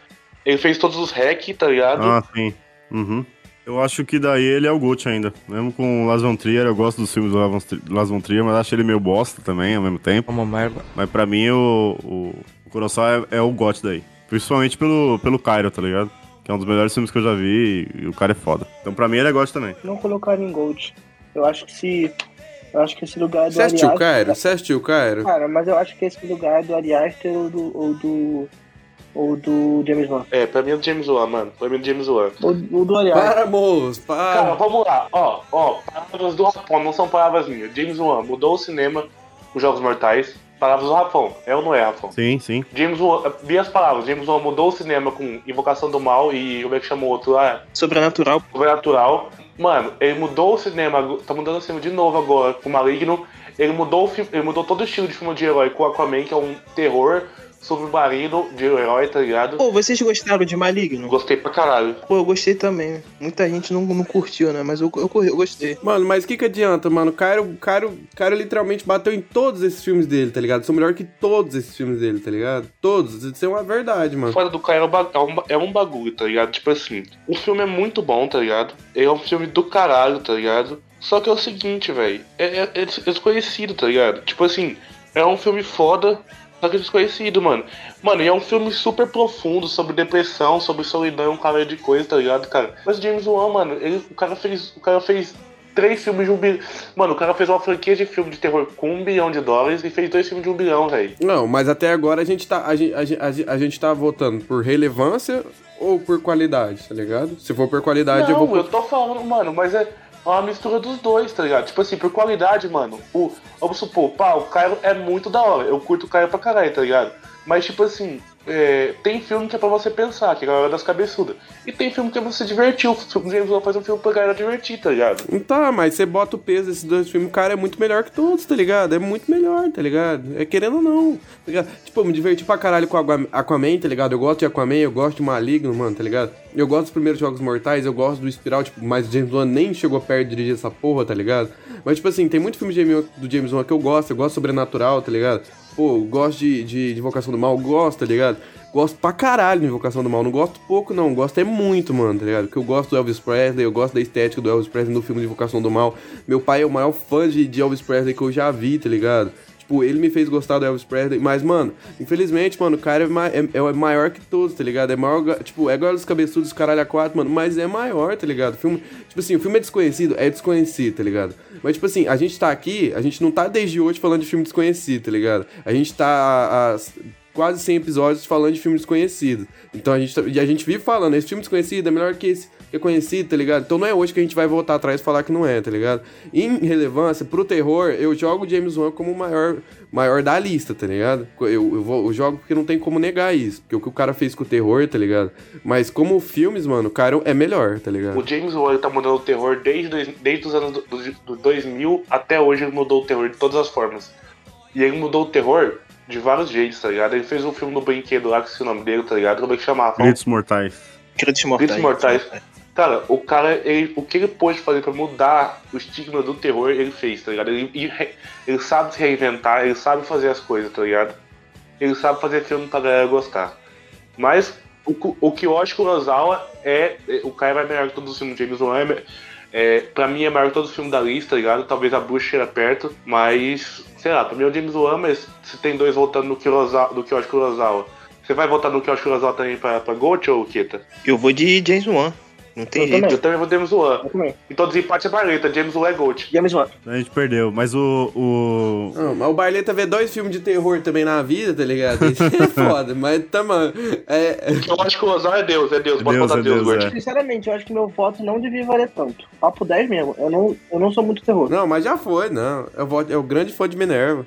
Ele fez todos os hack, tá ligado? Ah, sim. Uhum. Eu acho que daí ele é o GOAT ainda. Mesmo com o Las Von Trier, eu gosto dos filmes do Las Von Trier, mas acho ele meio bosta também ao mesmo tempo. Uma merda. Mas pra mim o, o, o Kurosawa é, é o GOT daí. Principalmente pelo, pelo Cairo, tá ligado? Que é um dos melhores filmes que eu já vi e, o cara é foda. Então pra mim ele é GOT também. Não colocaram em Gold. Eu acho que se. Eu acho que esse lugar é do Você assistiu o Cairo? Você assistiu o Cairo? Cara, mas eu acho que esse lugar é do Ari Aster ou do. ou do. ou do James Wan. É, pra mim é do James Wan, mano. Pra mim é do James Wan. O, o do Ari Aster. Para, moço, Cara, para. vamos lá. Ó, ó, palavras do Rafão, não são palavras minhas. James Wan mudou o cinema, os Jogos Mortais. Palavras do Rafão. É ou não é, Rafão? Sim, sim. James Wan, minhas palavras, James Wan mudou o cinema com Invocação do Mal e como é que chamou o outro lá? Sobrenatural. Sobrenatural. Mano, ele mudou o cinema, tá mudando o cinema de novo agora com Maligno. Ele mudou, ele mudou todo o estilo de filme de herói com Aquaman, que é um terror submarino de herói, tá ligado? Pô, vocês gostaram de Maligno? Gostei pra caralho. Pô, eu gostei também. Muita gente não, não curtiu, né? Mas eu, eu, eu gostei. Mano, mas o que que adianta, mano? O Cairo, o Cairo, o Cairo literalmente bateu em todos esses filmes dele, tá ligado? São melhor que todos esses filmes dele, tá ligado? Todos. Isso é uma verdade, mano. Fora do cara é um, é um é bagulho, tá ligado? Tipo assim, o filme é muito bom, tá ligado? Ele é um filme do caralho, tá ligado? Só que é o seguinte, velho, é, é- é desconhecido, tá ligado? Tipo assim, é um filme foda, só que desconhecido, mano. Mano, e é um filme super profundo sobre depressão, sobre solidão, um cara de coisa, tá ligado, cara? Mas o James Wan, mano, ele, o cara fez. O cara fez três filmes de um bilhão. Mano, o cara fez uma franquia de filme de terror com um bilhão de dólares e fez dois filmes de um bilhão, velho. Não, mas até agora a gente tá, a gente, a, gente- a gente- a gente tá votando por relevância ou por qualidade, tá ligado? Se for por qualidade, Não, eu vou. eu tô falando, mano, mas é uma mistura dos dois, tá ligado? Tipo assim, por qualidade, mano, o, vamos supor, pá, o Caio é muito da hora. Eu curto o Caio pra caralho, tá ligado? Mas, tipo assim, é, tem filme que é pra você pensar, que é a hora das cabeçudas. E tem filme que é pra você divertir. O filme James Wan faz um filme pra galera divertir, tá ligado? Tá, mas você bota o peso desses dois filmes, cara, é muito melhor que todos, tá ligado? É muito melhor, tá ligado? É querendo ou não, tá ligado? Tipo, eu me diverti pra caralho com Aqua- Aquaman, tá ligado? Eu gosto de Aquaman, eu gosto de Maligno, mano, tá ligado? Eu gosto dos primeiros Jogos Mortais, eu gosto do Espiral, tipo, mas o James Wan nem chegou perto de dirigir essa porra, tá ligado? Mas, tipo assim, tem muito filme do James Wan que eu gosto, eu gosto Sobrenatural, tá ligado? Pô, gosto de, de, de Invocação do Mal, gosto, tá ligado? Gosto pra caralho de Invocação do Mal. Não gosto pouco, não. Gosto é muito, mano, tá ligado? Porque eu gosto do Elvis Presley, eu gosto da estética do Elvis Presley no filme de Invocação do Mal. Meu pai é o maior fã de, de Elvis Presley que eu já vi, tá ligado? Tipo, ele me fez gostar do Elvis Presley, mas, mano, infelizmente, mano, o cara é, ma- é, é maior que todos, tá ligado? É maior, tipo, é igual os cabeçudos, caralho, a quatro, mano, mas é maior, tá ligado? O filme, tipo assim, o filme é desconhecido, é desconhecido, tá ligado? Mas, tipo assim, a gente tá aqui, a gente não tá desde hoje falando de filme desconhecido, tá ligado? A gente tá há quase 100 episódios falando de filme desconhecido. Então a gente, tá- e a gente vive falando, esse filme desconhecido é melhor que esse que é conhecido, tá ligado? Então não é hoje que a gente vai voltar atrás e falar que não é, tá ligado? Em relevância, pro terror, eu jogo James Wan como o maior, maior da lista, tá ligado? Eu, eu, vou, eu jogo porque não tem como negar isso. Porque o que o cara fez com o terror, tá ligado? Mas como filmes, mano, o cara é melhor, tá ligado? O James Wan tá mudando o terror desde, desde os anos do, do, do 2000 até hoje ele mudou o terror de todas as formas. E ele mudou o terror de vários jeitos, tá ligado? Ele fez um filme no brinquedo lá, que se o nome dele, tá ligado? Como é que chamava? Gritos Mortais. Créditos mortais. Gritos Mortais. Cara, o cara, ele, o que ele pôde fazer pra mudar o estigma do terror, ele fez, tá ligado? Ele, ele, sabe se reinventar, ele sabe fazer as coisas, tá ligado? Ele sabe fazer filme pra galera gostar. Mas o, o que eu acho que o Kurosawa é, é- O cara é melhor que todos os filmes do James Wan. É, é, pra mim é maior que todos os filmes da lista, tá ligado? Talvez a Bruxa cheira perto, mas. Sei lá, pra mim é James Wan, mas se tem dois votando no Kurosawa, do Kyoshi Kurosawa. Você vai votar no Kyoshi Kurosawa também pra, pra Gold ou Kita? Eu vou de James Wan. Não tem Eu jeito. também. Eu também vou James Wan. Eu. Então desempate é Barleta, James Wan é Gold. James Wan. A gente perdeu, mas o. o... Não, mas o Barleta vê dois filmes de terror também na vida, tá ligado? Isso é foda, mas tamo. É, Eu acho que o Ozal é Deus, é Deus. É Pode Deus, botar é Deus, Deus, é. Sinceramente, eu acho que meu voto não devia valer tanto. Papo 10 mesmo. Eu não, eu não sou muito terror. não, mas já foi, não. Eu voto, é o grande fã de Minerva.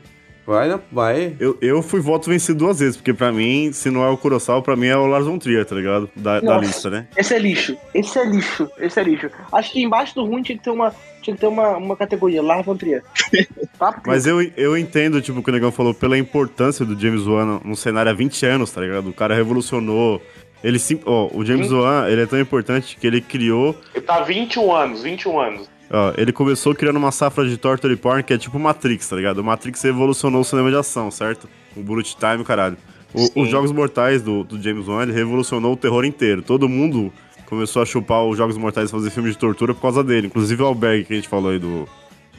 Vai, né? Vai. Eu, eu fui voto vencido duas vezes, porque pra mim, se não é o Kurosawa, pra mim é o Lars von Trier, tá ligado? Da, da lista, né? Esse é lixo. Esse é lixo. Esse é lixo. Acho que embaixo do ruim tinha que ter uma, tinha que ter uma, uma categoria. Lars von Trier. Papo Mas eu, eu entendo, tipo, o que o Negão falou, pela importância do James Wan no, no cenário há 20 anos, tá ligado? O cara revolucionou. Ele sim, ó, o James Wan, ele é tão importante que ele criou Ele tá 21 anos, 21 anos. Ó, ele começou criando uma safra de torture porn que é tipo Matrix, tá ligado? O Matrix revolucionou o cinema de ação, certo? O bullet time, caralho. O- os Jogos Mortais do, do James Wan, ele revolucionou o terror inteiro. Todo mundo começou a chupar os Jogos Mortais e fazer filme de tortura por causa dele. Inclusive o Alberg, que a gente falou aí do,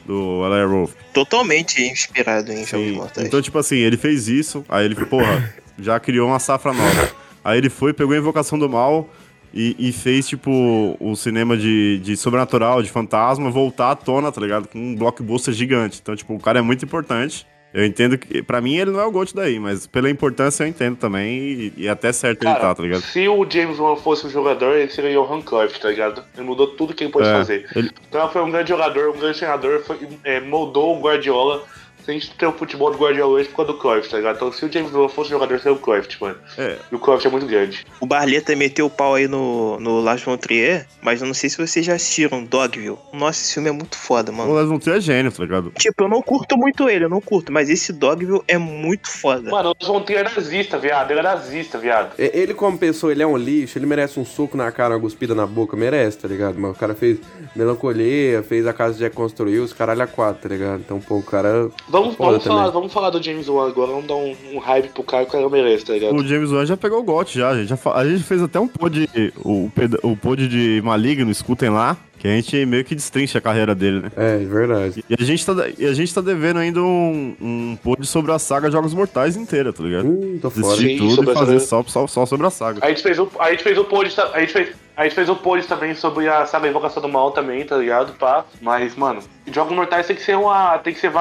do Elijah. Totalmente inspirado em Jogos Sim. Mortais. Então, tipo assim, ele fez isso, aí ele, porra, já criou uma safra nova. Aí ele foi, pegou a Invocação do Mal e, e fez, tipo, o cinema de, de sobrenatural, de fantasma, voltar à tona, tá ligado? Com um blockbuster gigante. Então, tipo, o cara é muito importante. Eu entendo que, pra mim, ele não é o GOAT daí, mas pela importância eu entendo também e, e até certo ele tá, tá ligado? se o James Wan fosse um jogador, ele seria o Johan Cruyff, tá ligado? Ele mudou tudo que ele pôde É, fazer. ele- Então foi um grande jogador, um grande treinador, foi, é, moldou o Guardiola. Se a gente tem o futebol do Guardiola hoje por causa do Cruyff, tá ligado? Então se o James Wan fosse jogador, seria o Cruyff, mano. É, E o Cruyff é muito grande. O Barleta meteu o pau aí no, no Lars von Trier, mas eu não sei se vocês já assistiram Dogville. Nossa, esse filme é muito foda, o mano. Les Von Trier é gênio, tá ligado? Tipo, eu não curto muito ele, eu não curto, mas esse Dogville é muito foda. Mano, o Von Trier é nazista, viado. Ele é nazista, viado. E- Ele, como pessoa, ele é um lixo, ele merece um soco na cara, uma cuspida na boca, merece, tá ligado? Mas o cara fez Melancolia, fez A Casa de Jack Construiu, os caralho a quatro, tá ligado? Então, pô, o cara. Vamos, Foda vamos, falar, também. vamos falar do James Wan agora, vamos dar um, um hype pro cara que o cara merece, tá ligado? O James Wan já pegou o GOT já, a gente, a gente fez até um pod, o, o pod de Maligno, escutem lá, que a gente meio que destrincha a carreira dele, né? É, é verdade. E a gente tá, e a gente tá devendo ainda um, um pod sobre a saga Jogos Mortais inteira, tá ligado? Hum, tô fora. Assistir Sim, tudo e fazer só, só, só sobre a saga. A gente fez o, a gente fez o pod, a gente fez, a gente fez o pod também sobre a saga Invocação do Mal também, tá ligado? Pá. Mas, mano, Jogos Mortais tem que ser uma. Tem que ser,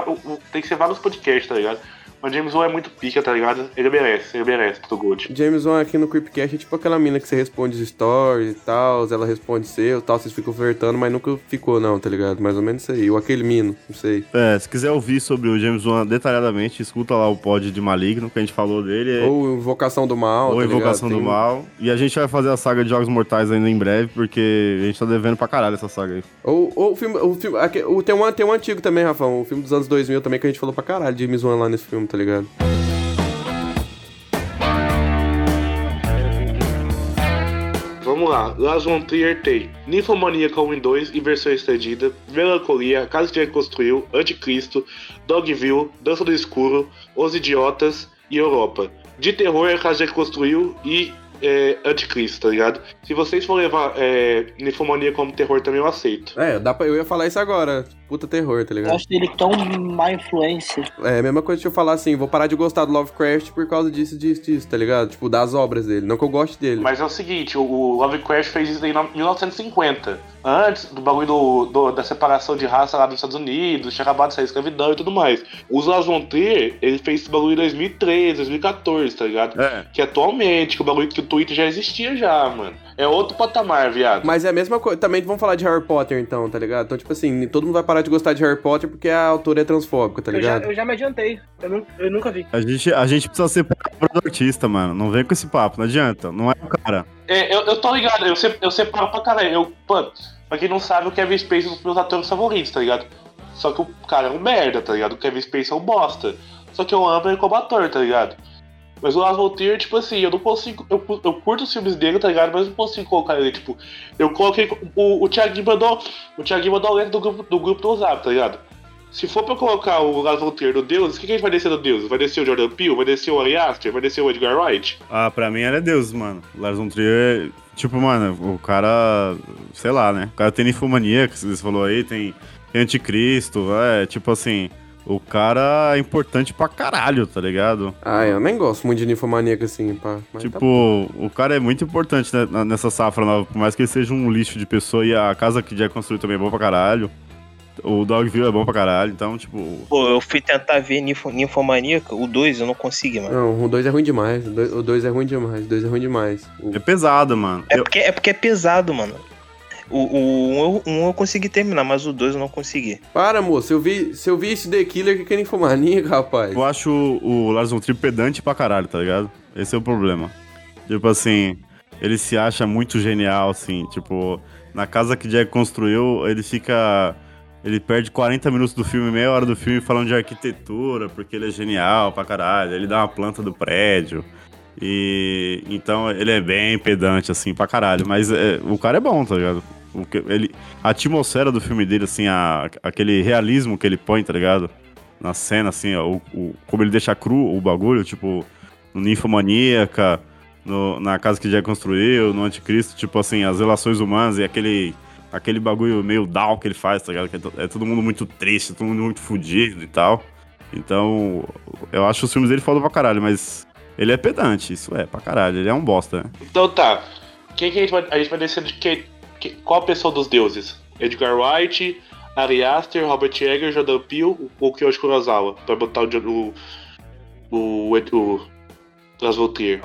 tem que ser vários podcasts, tá ligado? Mas James Wan é muito pica, tá ligado? Ele merece, ele merece do Gold. James Wan aqui no Creepcast é tipo aquela mina que você responde os stories e tal, ela responde seu e tal, vocês ficam flertando, mas nunca ficou não, tá ligado? Mais ou menos isso aí. Ou aquele mino, não sei. É, se quiser ouvir sobre o James Wan detalhadamente, escuta lá o pod de Maligno, que a gente falou dele. Ou Invocação do Mal, Ou tá ligado? Invocação do Tem- Mal. E a gente vai fazer a saga de Jogos Mortais ainda em breve, porque a gente tá devendo pra caralho essa saga aí. Ou, ou o filme, o filme aque- o, tem, um, tem um antigo também, Rafão, o filme dos anos 2000 também que a gente falou pra caralho de James Wan lá nesse filme, tá ligado? Vamos lá, Lars von Trier tem Ninfomaníaca 1 e 2 e versão estendida, Melancolia, Casa que Jack Construiu, Anticristo, Dogville, Dança do Escuro, Os Idiotas e Europa. De terror é Casa que Jack Construiu e é, Anticristo, tá ligado? Se vocês for levar é, Ninfomaníaca como terror também eu aceito. É, dá pra, eu ia falar isso agora. Puta terror, tá Eu ligado? acho ele tão má influência. É a mesma coisa que eu falar assim, vou parar de gostar do Lovecraft por causa disso, disso, disso, tá ligado? Tipo, das obras dele. Não que eu goste dele. Mas é o seguinte, o- Lovecraft fez isso aí em 1950. Antes do bagulho do, do- da separação de raça lá nos Estados Unidos, tinha acabado de sair escravidão e tudo mais. O Lars von Trier, ele fez esse bagulho em 2013, 2014, tá ligado? É. Que atualmente, que o bagulho que o Twitter já existia já, mano. É outro patamar, viado. Mas é a mesma coisa. Também vamos falar de Harry Potter, então, tá ligado? Então, tipo assim, todo mundo vai parar de gostar de Harry Potter porque a autora é transfóbica, tá Eu já, ligado? eu já me adiantei. Eu, nu- eu nunca vi. A gente, a gente precisa ser do artista, mano. Não vem com esse papo, não adianta. Não é o cara. É, eu, eu tô ligado, eu, se- eu separo pra caralho. Eu, mano, pra quem não sabe, o Kevin Spacey é um dos meus atores favoritos, tá ligado? Só que o cara é um merda, tá ligado? O Kevin Spacey é um bosta. Só que eu amo ele como ator, tá ligado? Mas o von Trier, tipo assim, eu não consigo. Eu, eu curto os filmes dele, tá ligado? Mas eu não consigo colocar ele, tipo. Eu coloquei. O, o Thiaguinho mandou. O Thiaguinho mandou letra do grupo do, grupo do WhatsApp, tá ligado? Se for pra colocar o Lars von Trier no Deus, o que, que a gente vai descer do Deus? Vai descer o Jordan Peele? Vai descer o Ari Aster? Vai descer o Edgar Wright? Ah, pra mim ele é Deus, mano. Lars von Trier, tipo, mano, o cara, sei lá, né? O cara tem ninfomania, que você falou aí, tem anticristo, é, tipo assim... O cara é importante pra caralho, tá ligado? Ah, eu nem gosto muito de ninfomaníaca assim, pá. Mas tipo, tá o cara é muito importante né, na- nessa safra nova, por mais que ele seja um lixo de pessoa e a casa que já construiu também é boa pra caralho. O Dogville é bom pra caralho, então, tipo. Pô, eu fui tentar ver Ninfo, Ninfomaníaca, o 2 eu não consegui, mano. Não, o 2 é ruim demais. O dois- O 2 é ruim demais. O 2 é ruim demais. O- É pesado, mano. É Eu- porque, é porque é pesado, mano. O 1 um, eu- um eu consegui terminar, mas o 2 eu não consegui. Para, moço. Eu vi, se eu vi esse The Killer, que que é ninfomaníaca, rapaz? Eu acho o Lars von Trier pedante pra caralho, tá ligado? Esse é o problema. Tipo assim, ele se acha muito genial, assim, tipo, na casa que Jack construiu, ele fica. Ele perde 40 minutos do filme, meia hora do filme, falando de arquitetura, porque ele é genial pra caralho. Ele dá uma planta do prédio. E. Então ele é bem pedante, assim, pra caralho. Mas é, o cara é bom, tá ligado? Ele, a atmosfera do filme dele, assim, a, aquele realismo que ele põe, tá ligado? na cena, assim, ó, o, o- como ele deixa cru o bagulho, tipo, no Ninfomaníaca, no, na casa que já construiu, no Anticristo, tipo assim, as relações humanas e aquele, aquele bagulho meio down que ele faz, tá ligado? É, é todo mundo muito triste, todo mundo muito fudido e tal. Então, eu acho os filmes dele foda pra caralho, mas ele é pedante, isso é, pra caralho, ele é um bosta, né? Então tá. Quem que a gente vai, a gente vai descer de que, que- qual pessoa dos deuses? Edgar Wright, Ari Aster, Robert Eggers, Jordan Peele ou Kyoshi Kurosawa? Pra botar o o o, o.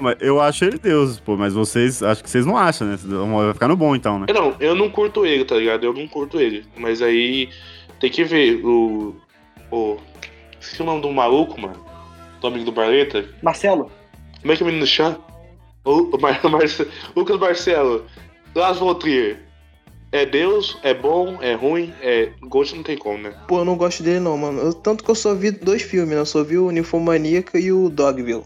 Mas eu acho ele Deus, pô, mas vocês, acho que vocês não acham, né? Vai ficar no bom então, né? Eu Não, eu não curto ele, tá ligado? Eu não curto ele. Mas aí tem que ver o. o esqueci o nome do maluco, mano. Do amigo do Barleta. Marcelo, Como é que o menino chama? O, o Mar, Marce- Lucas Marcelo. Lars von Trier. É Deus, é bom, é ruim, é. Ghost não tem como, né? Pô, eu não gosto dele não, mano. Eu- tanto que eu só vi dois filmes, né? Eu só vi o Ninfomaníaca e o Dogville.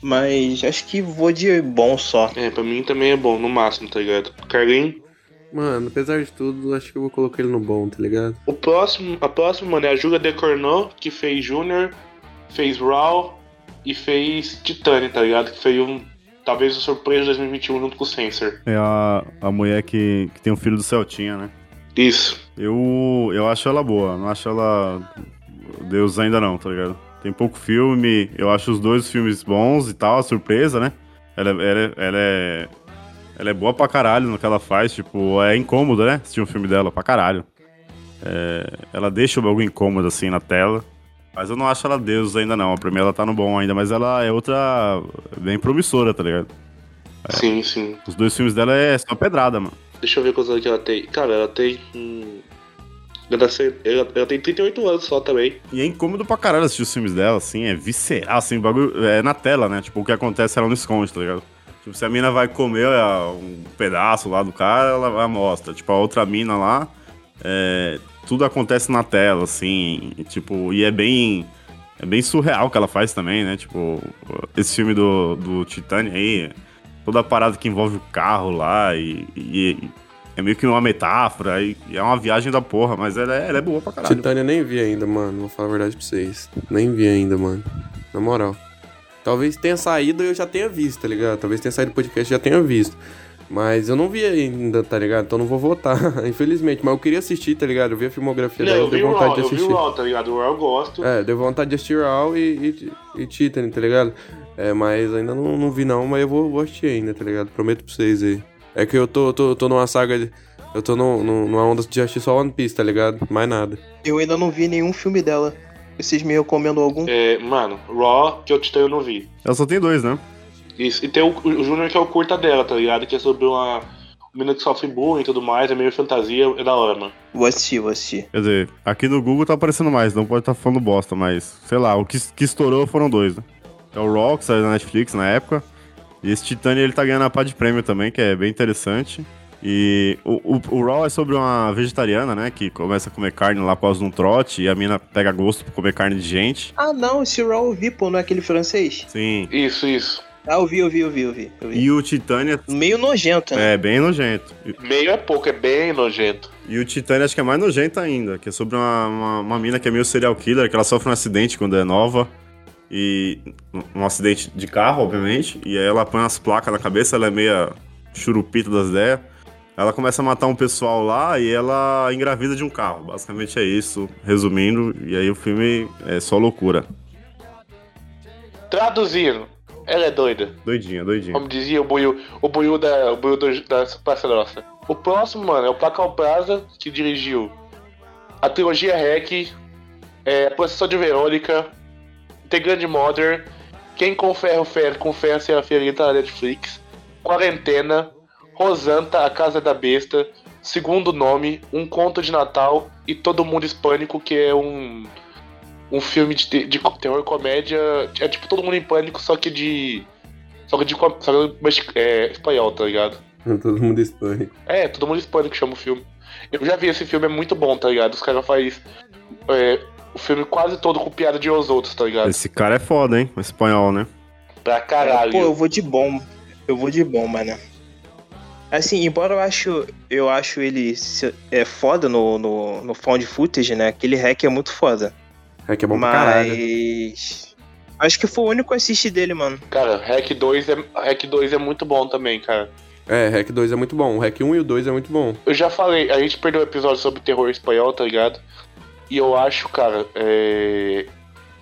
Mas acho que vou de bom só. É, pra mim também é bom, no máximo, tá ligado? Carlinhos. Mano, apesar de tudo, acho que eu vou colocar ele no bom, tá ligado? O próximo, a próxima, mano, é a Julia Decornot, que fez Junior, fez Raw e fez Titanic, tá ligado? Que foi um. Talvez a surpresa de 2021 junto com o Sensor. É a, a mulher que, que tem um filho do Celtinha, né? Isso. Eu, eu acho ela boa, não acho ela Deus ainda não, tá ligado? Tem pouco filme, eu acho os dois filmes bons e tal, a surpresa, né? Ela, ela, ela é. Ela é boa pra caralho no que ela faz, tipo, é incômodo, né? Assistir um filme dela pra caralho. É, ela deixa o bagulho incômodo assim na tela. Mas eu não acho ela Deus ainda não. Pra mim ela tá no bom ainda, mas ela é outra bem promissora, tá ligado? Sim, sim. Os dois filmes dela é só pedrada, mano. Deixa eu ver quantos anos que ela tem. Cara, ela tem. Hum, ela, ela, ela tem 38 anos só também. E é incômodo pra caralho assistir os filmes dela, assim, é visceral, assim, o bagulho é na tela, né? Tipo, o que acontece ela não esconde, tá ligado? Tipo, se a mina vai comer é, um pedaço lá do cara, ela vai mostra. Tipo, a outra mina lá, é, tudo acontece na tela, assim, e, tipo, e é bem. É bem surreal que ela faz também, né? Tipo, esse filme do, do Titanic aí, toda a parada que envolve o carro lá e- e é meio que uma metáfora, e é uma viagem da porra, mas ela é, ela é boa pra caralho. Titânia nem vi ainda, mano. Vou falar a verdade pra vocês. Nem vi ainda, mano. Na moral. Talvez tenha saído e eu já tenha visto, tá ligado? Talvez tenha saído do podcast e já tenha visto. Mas eu não vi ainda, tá ligado? Então não vou votar, infelizmente. Mas eu queria assistir, tá ligado? Eu vi a filmografia Não, dela, eu deu vontade Raw, de eu vi assistir. o Raw, tá ligado? O Raw eu gosto. É, deu vontade de assistir Raw e, e, e Titan, tá ligado? É, mas ainda não, não vi não, mas eu vou, vou assistir ainda, tá ligado? Prometo pra vocês aí. É que eu tô, tô, tô numa saga de... Eu tô no, no- numa onda de assistir só One Piece, tá ligado? Mais nada. Eu ainda não vi nenhum filme dela. Vocês me recomendam algum? É, mano, Raw, que eu te eu não vi. Ela só tem dois, né? Isso. E tem o, o Junior que é o curta dela, tá ligado? Que é sobre uma. Um menino que sofre bullying e tudo mais, é meio fantasia, é da hora, mano. Vou assistir, vou assistir. Quer dizer, aqui no Google tá aparecendo mais, não pode estar tá falando bosta, mas sei lá, o que, que estourou foram dois, né? É o Raw, que saiu na Netflix na época, e esse Titânia ele tá ganhando a pá de prêmio também, que é bem interessante. E o, o, o Raw é sobre uma vegetariana, né, que começa a comer carne lá por causa de um trote, e a mina pega gosto por comer carne de gente. Ah, não, esse Raw eu vi, pô, não é aquele francês? Sim. Isso, isso. Ah, eu vi, eu vi, eu vi, eu vi. Eu vi. E o Titânia Meio nojento, né? é bem nojento. Meio é pouco, é bem nojento. E o Titânia acho que é mais nojento ainda, que é sobre uma, uma, uma mina que é meio serial killer, que ela sofre um acidente quando é nova. E. Um acidente de carro, obviamente. E aí ela põe umas placas na cabeça, ela é meia churupita das ideias. Ela começa a matar um pessoal lá e ela engravida de um carro. Basicamente é isso, resumindo. E aí o filme é só loucura. Traduzindo, ela é doida. Doidinha, doidinha. Como dizia o buiu, o buiu da, o buiu do, da Praça Nossa. O próximo, mano, é o Placal Praza, que dirigiu a trilogia Hack, é, a Procissão de Verônica, The Grandmother, Quem com Ferro Ferro, com Ferro Será Ferida na Netflix, Quarentena, Rosanta, A Casa da Besta, Segundo Nome, Um Conto de Natal e Todo Mundo Hispânico, que é um, um filme de, te- de terror comédia. É tipo Todo Mundo em Pânico, só que de. Só que de só que mexi- é, espanhol, tá ligado? Todo mundo hispânico. É, Todo Mundo Hispânico chama o filme. Eu já vi esse filme, é muito bom, tá ligado? Os caras fazem é, o filme quase todo com piada de os outros, tá ligado? Esse cara é foda, hein? O espanhol, né? Pra caralho. Pô, eu vou de bom. Eu vou de bom, mano. Assim, embora eu acho, eu acho ele se- é foda no, no, no found footage, né? Aquele hack é muito foda. É que é bom pra caralho. Mas. Acho que foi o único assist dele, mano. Cara, Hack 2 é, Hack 2 é muito bom também, cara. É, Hack 2 é muito bom. O Hack 1 e o 2 é muito bom. Eu já falei, a gente perdeu um episódio sobre terror espanhol, tá ligado? E eu acho, cara, é.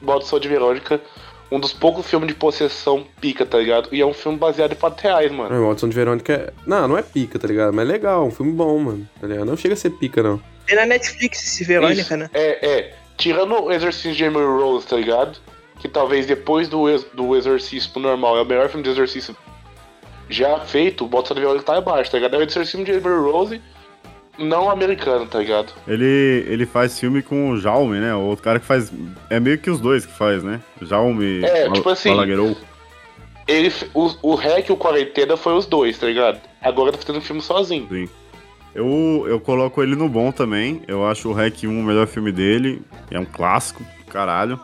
Maldição de Verônica, um dos poucos filmes de possessão pica, tá ligado? E é um filme baseado em fatos reais, mano. É, o Maldição de Verônica é... Não, não é pica, tá ligado? Mas é legal, um filme bom, mano. Tá ligado? Não chega a ser pica, não. Tem na Netflix esse Verônica, Isso. né? É, é. Tirando o Exorcismo de Emily Rose, tá ligado? Que talvez depois do, ex- do Exorcismo normal é o melhor filme de Exorcismo já feito, o Maldição de Verônica tá abaixo, tá ligado? É o Exorcismo de Emily Rose não americano, tá ligado? Ele, ele faz filme com o Jaume, né? O outro cara que faz. É meio que os dois que faz, né? Jaume É, tipo assim, Balaguerou. Ele, o, o Hack e o Quarentena foi os dois, tá ligado? Agora tá fazendo um filme sozinho. Sim. Eu, eu coloco ele no bom também. Eu acho o Hack 1 o melhor filme dele. É um clássico, caralho.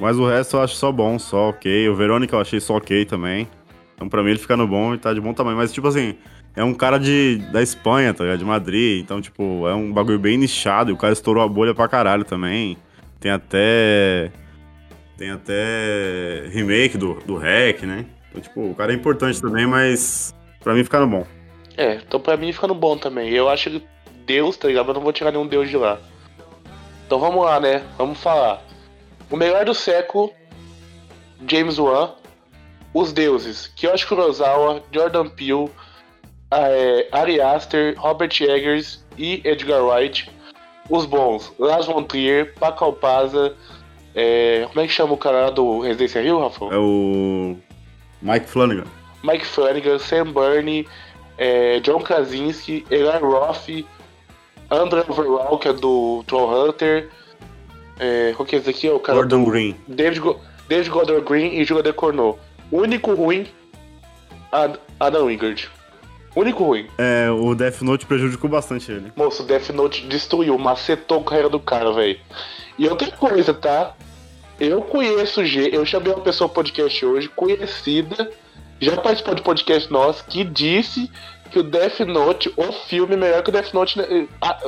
Mas o resto eu acho só bom, só ok. O Verônica eu achei só ok também. Então pra mim ele fica no bom e tá de bom tamanho. Mas tipo assim, é um cara de, da Espanha, tá ligado? De Madrid. Então, tipo, é um bagulho bem nichado. E o cara estourou a bolha pra caralho também. Tem até. Tem até remake do, do Hack, né? Então, tipo, o cara é importante também, mas pra mim fica no bom. É, então pra mim fica no bom também. Eu acho que Deus, tá ligado? Mas eu não vou tirar nenhum Deus de lá. Então vamos lá, né? Vamos falar. O melhor do século, James Wan. Os deuses, Kiyoshi Kurosawa, Jordan Peele, é, Ari Aster, Robert Eggers e Edgar Wright. Os bons, Lars von Trier, Paco Alpaza, é, como é que chama o cara lá do Residência Rio, Rafael? É o Mike Flanagan. Mike Flanagan, Sam Burney, é, John Krasinski, Eli Roth, André Overall, que é do Trollhunter. É, qual que é esse aqui? É o cara Gordon do Green. David, Go David Gordon Green e Julia. O único ruim, Ad Adam Wingard. O único ruim. É, o Death Note prejudicou bastante ele. Moço, o Death Note destruiu, macetou a carreira do cara, velho. E outra coisa, tá? Eu conheço o G, eu chamei uma pessoa podcast hoje, conhecida, já participou de podcast nosso, que disse que o Death Note, o filme, é melhor que o Death Note, né, ah,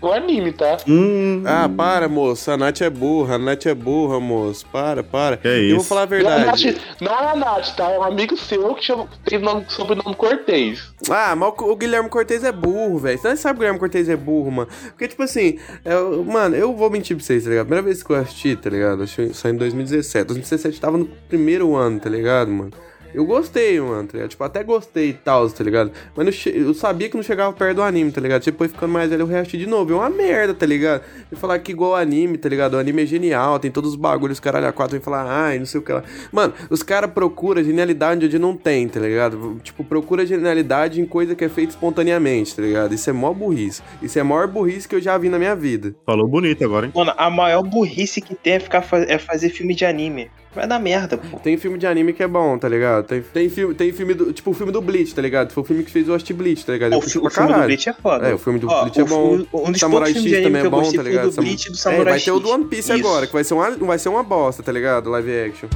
o anime, tá? Hum, Ah, para, moço. A Nath é burra. A Nath é burra, moço. Para, para. Que Eu vou isso? falar a Não, a verdade. Nath, não é a Nath, tá? É um amigo seu que chama, tem nome, sobrenome Cortez. Ah, mas o o Guilherme Cortez é burro, velho. Você não sabe que o Guilherme Cortez é burro, mano. Porque, tipo assim, é, mano, eu vou mentir pra vocês, tá ligado? Primeira vez que eu assisti, tá ligado? Acho que só em 2017. 2017 tava no primeiro ano, tá ligado, mano? Eu gostei, mano, tá ligado? Tipo, até gostei e tal, tá ligado? Mas che- eu sabia que não chegava perto do anime, tá ligado? Depois ficando mais velho, eu reassisti de novo. É uma merda, tá ligado? E falar que igual anime, tá ligado? O anime é genial, tem todos os bagulhos, caralho, a quatro vem falar, ai, não sei o que lá. Mano, os caras procuram genialidade onde não tem, tá ligado? Tipo, procura genialidade em coisa que é feita espontaneamente, tá ligado? Isso é mó burrice. Isso é a maior burrice que eu já vi na minha vida. Falou bonito agora, hein? Mano, a maior burrice que tem é, ficar fa- é fazer filme de anime. Vai dar merda, pô. Tem filme de anime que é bom, tá ligado? Tem, tem, filme, tem filme do. Tipo o filme do Bleach, tá ligado? Foi o filme que fez o Lost Bleach, tá ligado? O, fi- o filme do. Bleach é foda. É, o filme do Ó, Bleach é o bom. filme- um dos Samurai X também é bom, tá ligado? do Bleach e do É, Samurai vai ter o do X. One Piece Isso. agora, que vai ser, uma, vai ser uma bosta, tá ligado? Live action.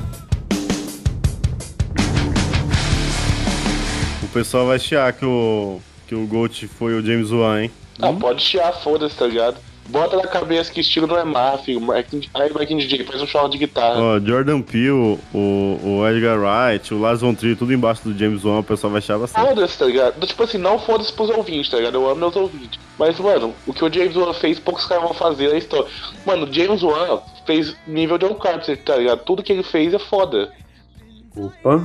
O pessoal vai chiar que o, que o Gold foi o James Wan, hein? Ah, pode chiar, foda-se, tá ligado? Bota na cabeça que estilo não é má, filho. Marquinhos- Aí, Marquinhos DJ, faz um show de guitarra. Ó, Jordan Peele, o, o Edgar Wright, o Lars von Trier, tudo embaixo do James Wan, o pessoal vai achar bastante. Foda-se, tá ligado? Tipo assim, não foda-se pros ouvintes, tá ligado? Eu amo meus ouvintes. Mas, mano, o que o James Wan fez, poucos caras vão fazer na história. Mano, o James Wan fez nível John Carpenter, tá ligado? Tudo que ele fez é foda. Opa.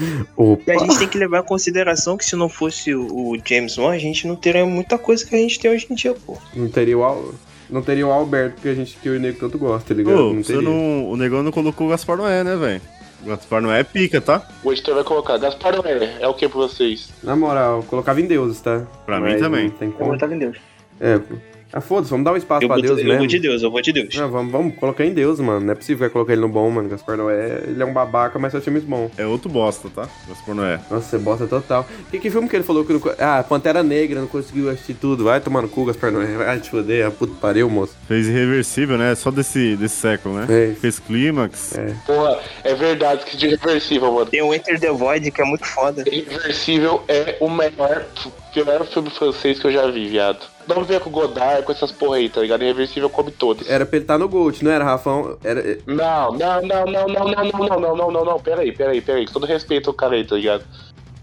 E a Opa. gente tem que levar em consideração que se não fosse o James Wan, a gente não teria muita coisa que a gente tem hoje em dia, pô. Não teria o Al... Não teria o Alberto que a gente que o nego tanto gosta, tá ligado? Pô, não você teria. não, o negão não colocou o Gaspar Noé, né, velho? O Gaspar Noé é pica, tá? O editor vai colocar, Gaspar Noé, é o que pra vocês? Na moral, colocava em deuses, tá? Pra mim Mas também. Não tem Eu como. vou em Deus. É, pô. Ah, foda-se, vamos dar um espaço Eu pra Deus de, eu mesmo. vou de Deus, eu vou de Deus. Não, vamos, vamos colocar em Deus, mano. Não é possível que colocar ele no bom, mano. Gaspar Noé, ele é um babaca, mas faz filmes bons. É outro bosta, tá? Gaspar Noé. Nossa, você bosta total. Que, que filme que ele falou que não... Ah, Pantera Negra, não conseguiu assistir tudo. Vai tomar no cu, Gaspar Noé. Vai te foder, a puta pariu, moço. Fez Irreversível, né? Só desse, desse século, né? Fez. Fez Clímax. É. Porra, é verdade que de reversível, mano. Tem o Enter the Void, que é muito foda. Irreversível é o melhor, pior filme francês que eu já vi, viado. Não venha com Godard, com essas porra aí, tá ligado? Irreversível come todos. Era pra ele estar no Gold, não era, Rafão? Era... Não, não, não, não, não, não, não, não, não, não, não, não, pera aí, pera aí, pera aí, com todo respeito ao cara aí, tá ligado?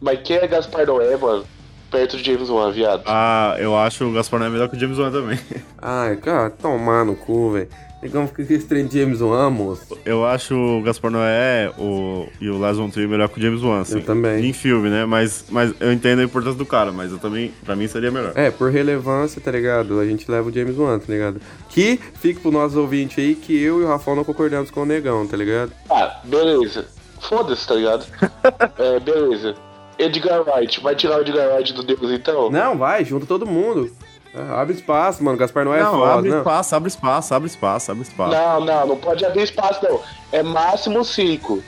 Mas quem é Gaspar Noé, mano, perto de James Wan, viado? Ah, eu acho o Gaspar Noé melhor que o James Wan também. Ai, cara, tomar no cu, velho. Negão fica com esse trem de James Wan, moço. Eu acho o Gaspar Noé o, e o Lars von Trier melhor que o James Wan, assim. Eu também. Em filme, né? Mas, mas eu entendo a importância do cara, mas eu também, pra mim, seria melhor. É, por relevância, tá ligado? A gente leva o James Wan, tá ligado? Que fique pro nossos ouvintes aí que eu e o Rafão não concordamos com o Negão, tá ligado? Ah, beleza. Foda-se, tá ligado? é, beleza. Edgar Wright, vai tirar o Edgar Wright do Deus então? Não, vai, junta todo mundo. Ah, Abre espaço, mano. Gaspar não é não, foda, abre não. espaço, abre espaço, abre espaço, abre espaço. Não, não, não pode abrir espaço, não. É máximo 5.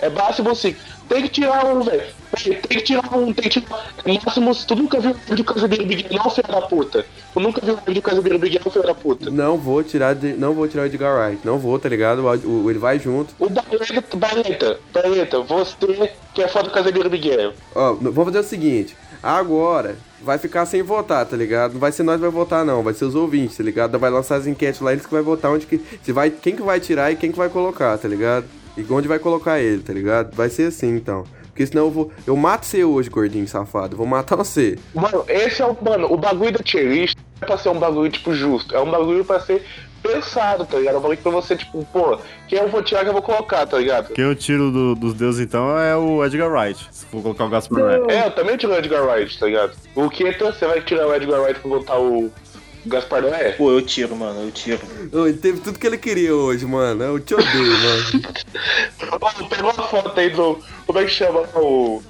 É máximo 5. Tem que tirar um, velho. Tem que tirar um, tem que tirar. É máximo. Tu nunca viu o vídeo de Casimiro Miguel, não, filho da puta. Tu nunca viu o vídeo de Casimiro Miguel, filho da puta. Não vou tirar, de, não vou tirar o Edgar Wright. Não vou, tá ligado? O, o- ele vai junto. O Barleta, Barleta, Barleta, você que é fã do Casimiro Miguel. Ó, vamos fazer o seguinte. Agora, vai ficar sem votar, tá ligado? Não vai ser nós que vai votar, não. Vai ser os ouvintes, tá ligado? Vai lançar as enquetes lá, eles que vai votar onde que. Se vai, quem que vai tirar e quem que vai colocar, tá ligado? E onde vai colocar ele, tá ligado? Vai ser assim, então. Porque senão eu vou. Eu mato você hoje, gordinho safado. Vou matar você. Mano, esse é o. Mano, o bagulho da tier list é pra ser um bagulho, tipo, justo. É um bagulho pra ser pensado, tá ligado? É um bagulho pra você, tipo, pô, quem eu vou tirar que eu vou colocar, tá ligado? Quem eu tiro do- dos deuses, então, é o Edgar Wright. Se for colocar o Gaspar Noé. É, eu também tiro o Edgar Wright, tá ligado? O Keta, você vai tirar o Edgar Wright pra botar o Gaspar Noé? Pô, eu tiro, mano, eu tiro. Ô, ele teve tudo que ele queria hoje, mano. Eu te odeio, mano. Pegou uma foto aí do. Como é que chama o.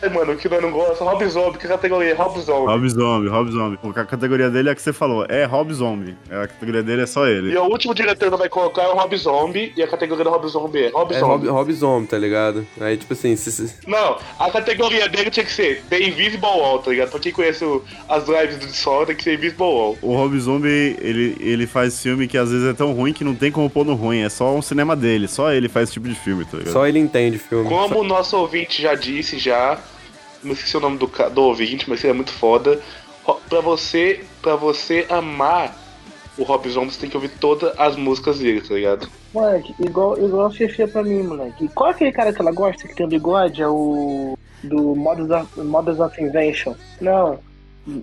Ai, mano, que nós não gosta. Rob Zombie, que categoria? Rob Zombie. Rob Zombie, Rob Zombie. A categoria dele é a que você falou, é Rob Zombie. A categoria dele é só E ele. o último diretor que vai colocar é o Rob Zombie, e a categoria do Rob Zombie é Rob É Zombie. Rob, Rob Zombie, tá ligado? Aí, tipo assim, se, se- Não, a categoria dele tinha que ser The Invisible Wall, tá ligado? Pra quem conhece o- as lives do Sol, tem que ser Invisible Wall. O Rob Zombie, ele, ele faz filme que às vezes é tão ruim que não tem como pôr no ruim. É só um cinema dele. Só ele faz esse tipo de filme, tá ligado? só ele entende filme. Como o nosso ouvinte já disse, já. Não esqueci o nome do, do ouvinte, mas ele é muito foda. Pra você, pra você amar o Rob Zombie, você tem que ouvir todas as músicas dele, tá ligado? Moleque, igual, igual a Fefe pra mim, moleque. Qual é aquele cara que ela gosta que tem o bigode? É o. Do Models of, Models of Invention. Não.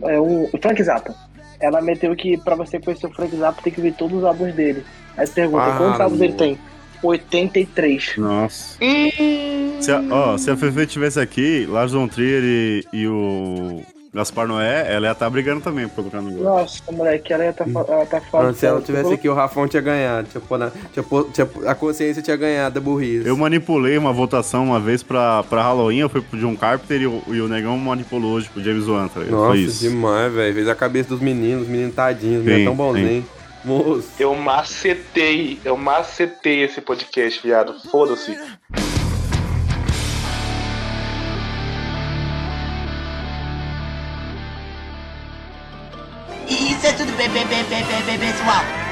É o, o Frank Zappa. Ela meteu que pra você conhecer o Frank Zappa tem que ver todos os álbuns dele. Aí você pergunta, Ah, quantos álbuns ele tem? 83. Nossa. Se a, ó, se a Fefe tivesse aqui, Lars von Trier e, e o Gaspar Noé, ela ia estar brigando também pra colocar no gol. Nossa, moleque, ela, ia tá, fa- ela tá falando. Se ela tivesse aqui, o Rafão tinha ganhado. Tinha tinha tinha- a consciência tinha ganhado da burrice. Eu manipulei uma votação uma vez pra, pra Halloween, eu fui pro John Carpenter e o, e o Negão manipulou hoje pro James Wan, tá? Nossa, Foi isso. demais, velho. Fez a cabeça dos meninos, os meninos tadinhos, os meninos tão bonzinhos. Moço. Eu macetei, eu macetei esse podcast, viado. Foda-se. Isso é tudo bem, bem, bem, bem, bem, bem, pessoal.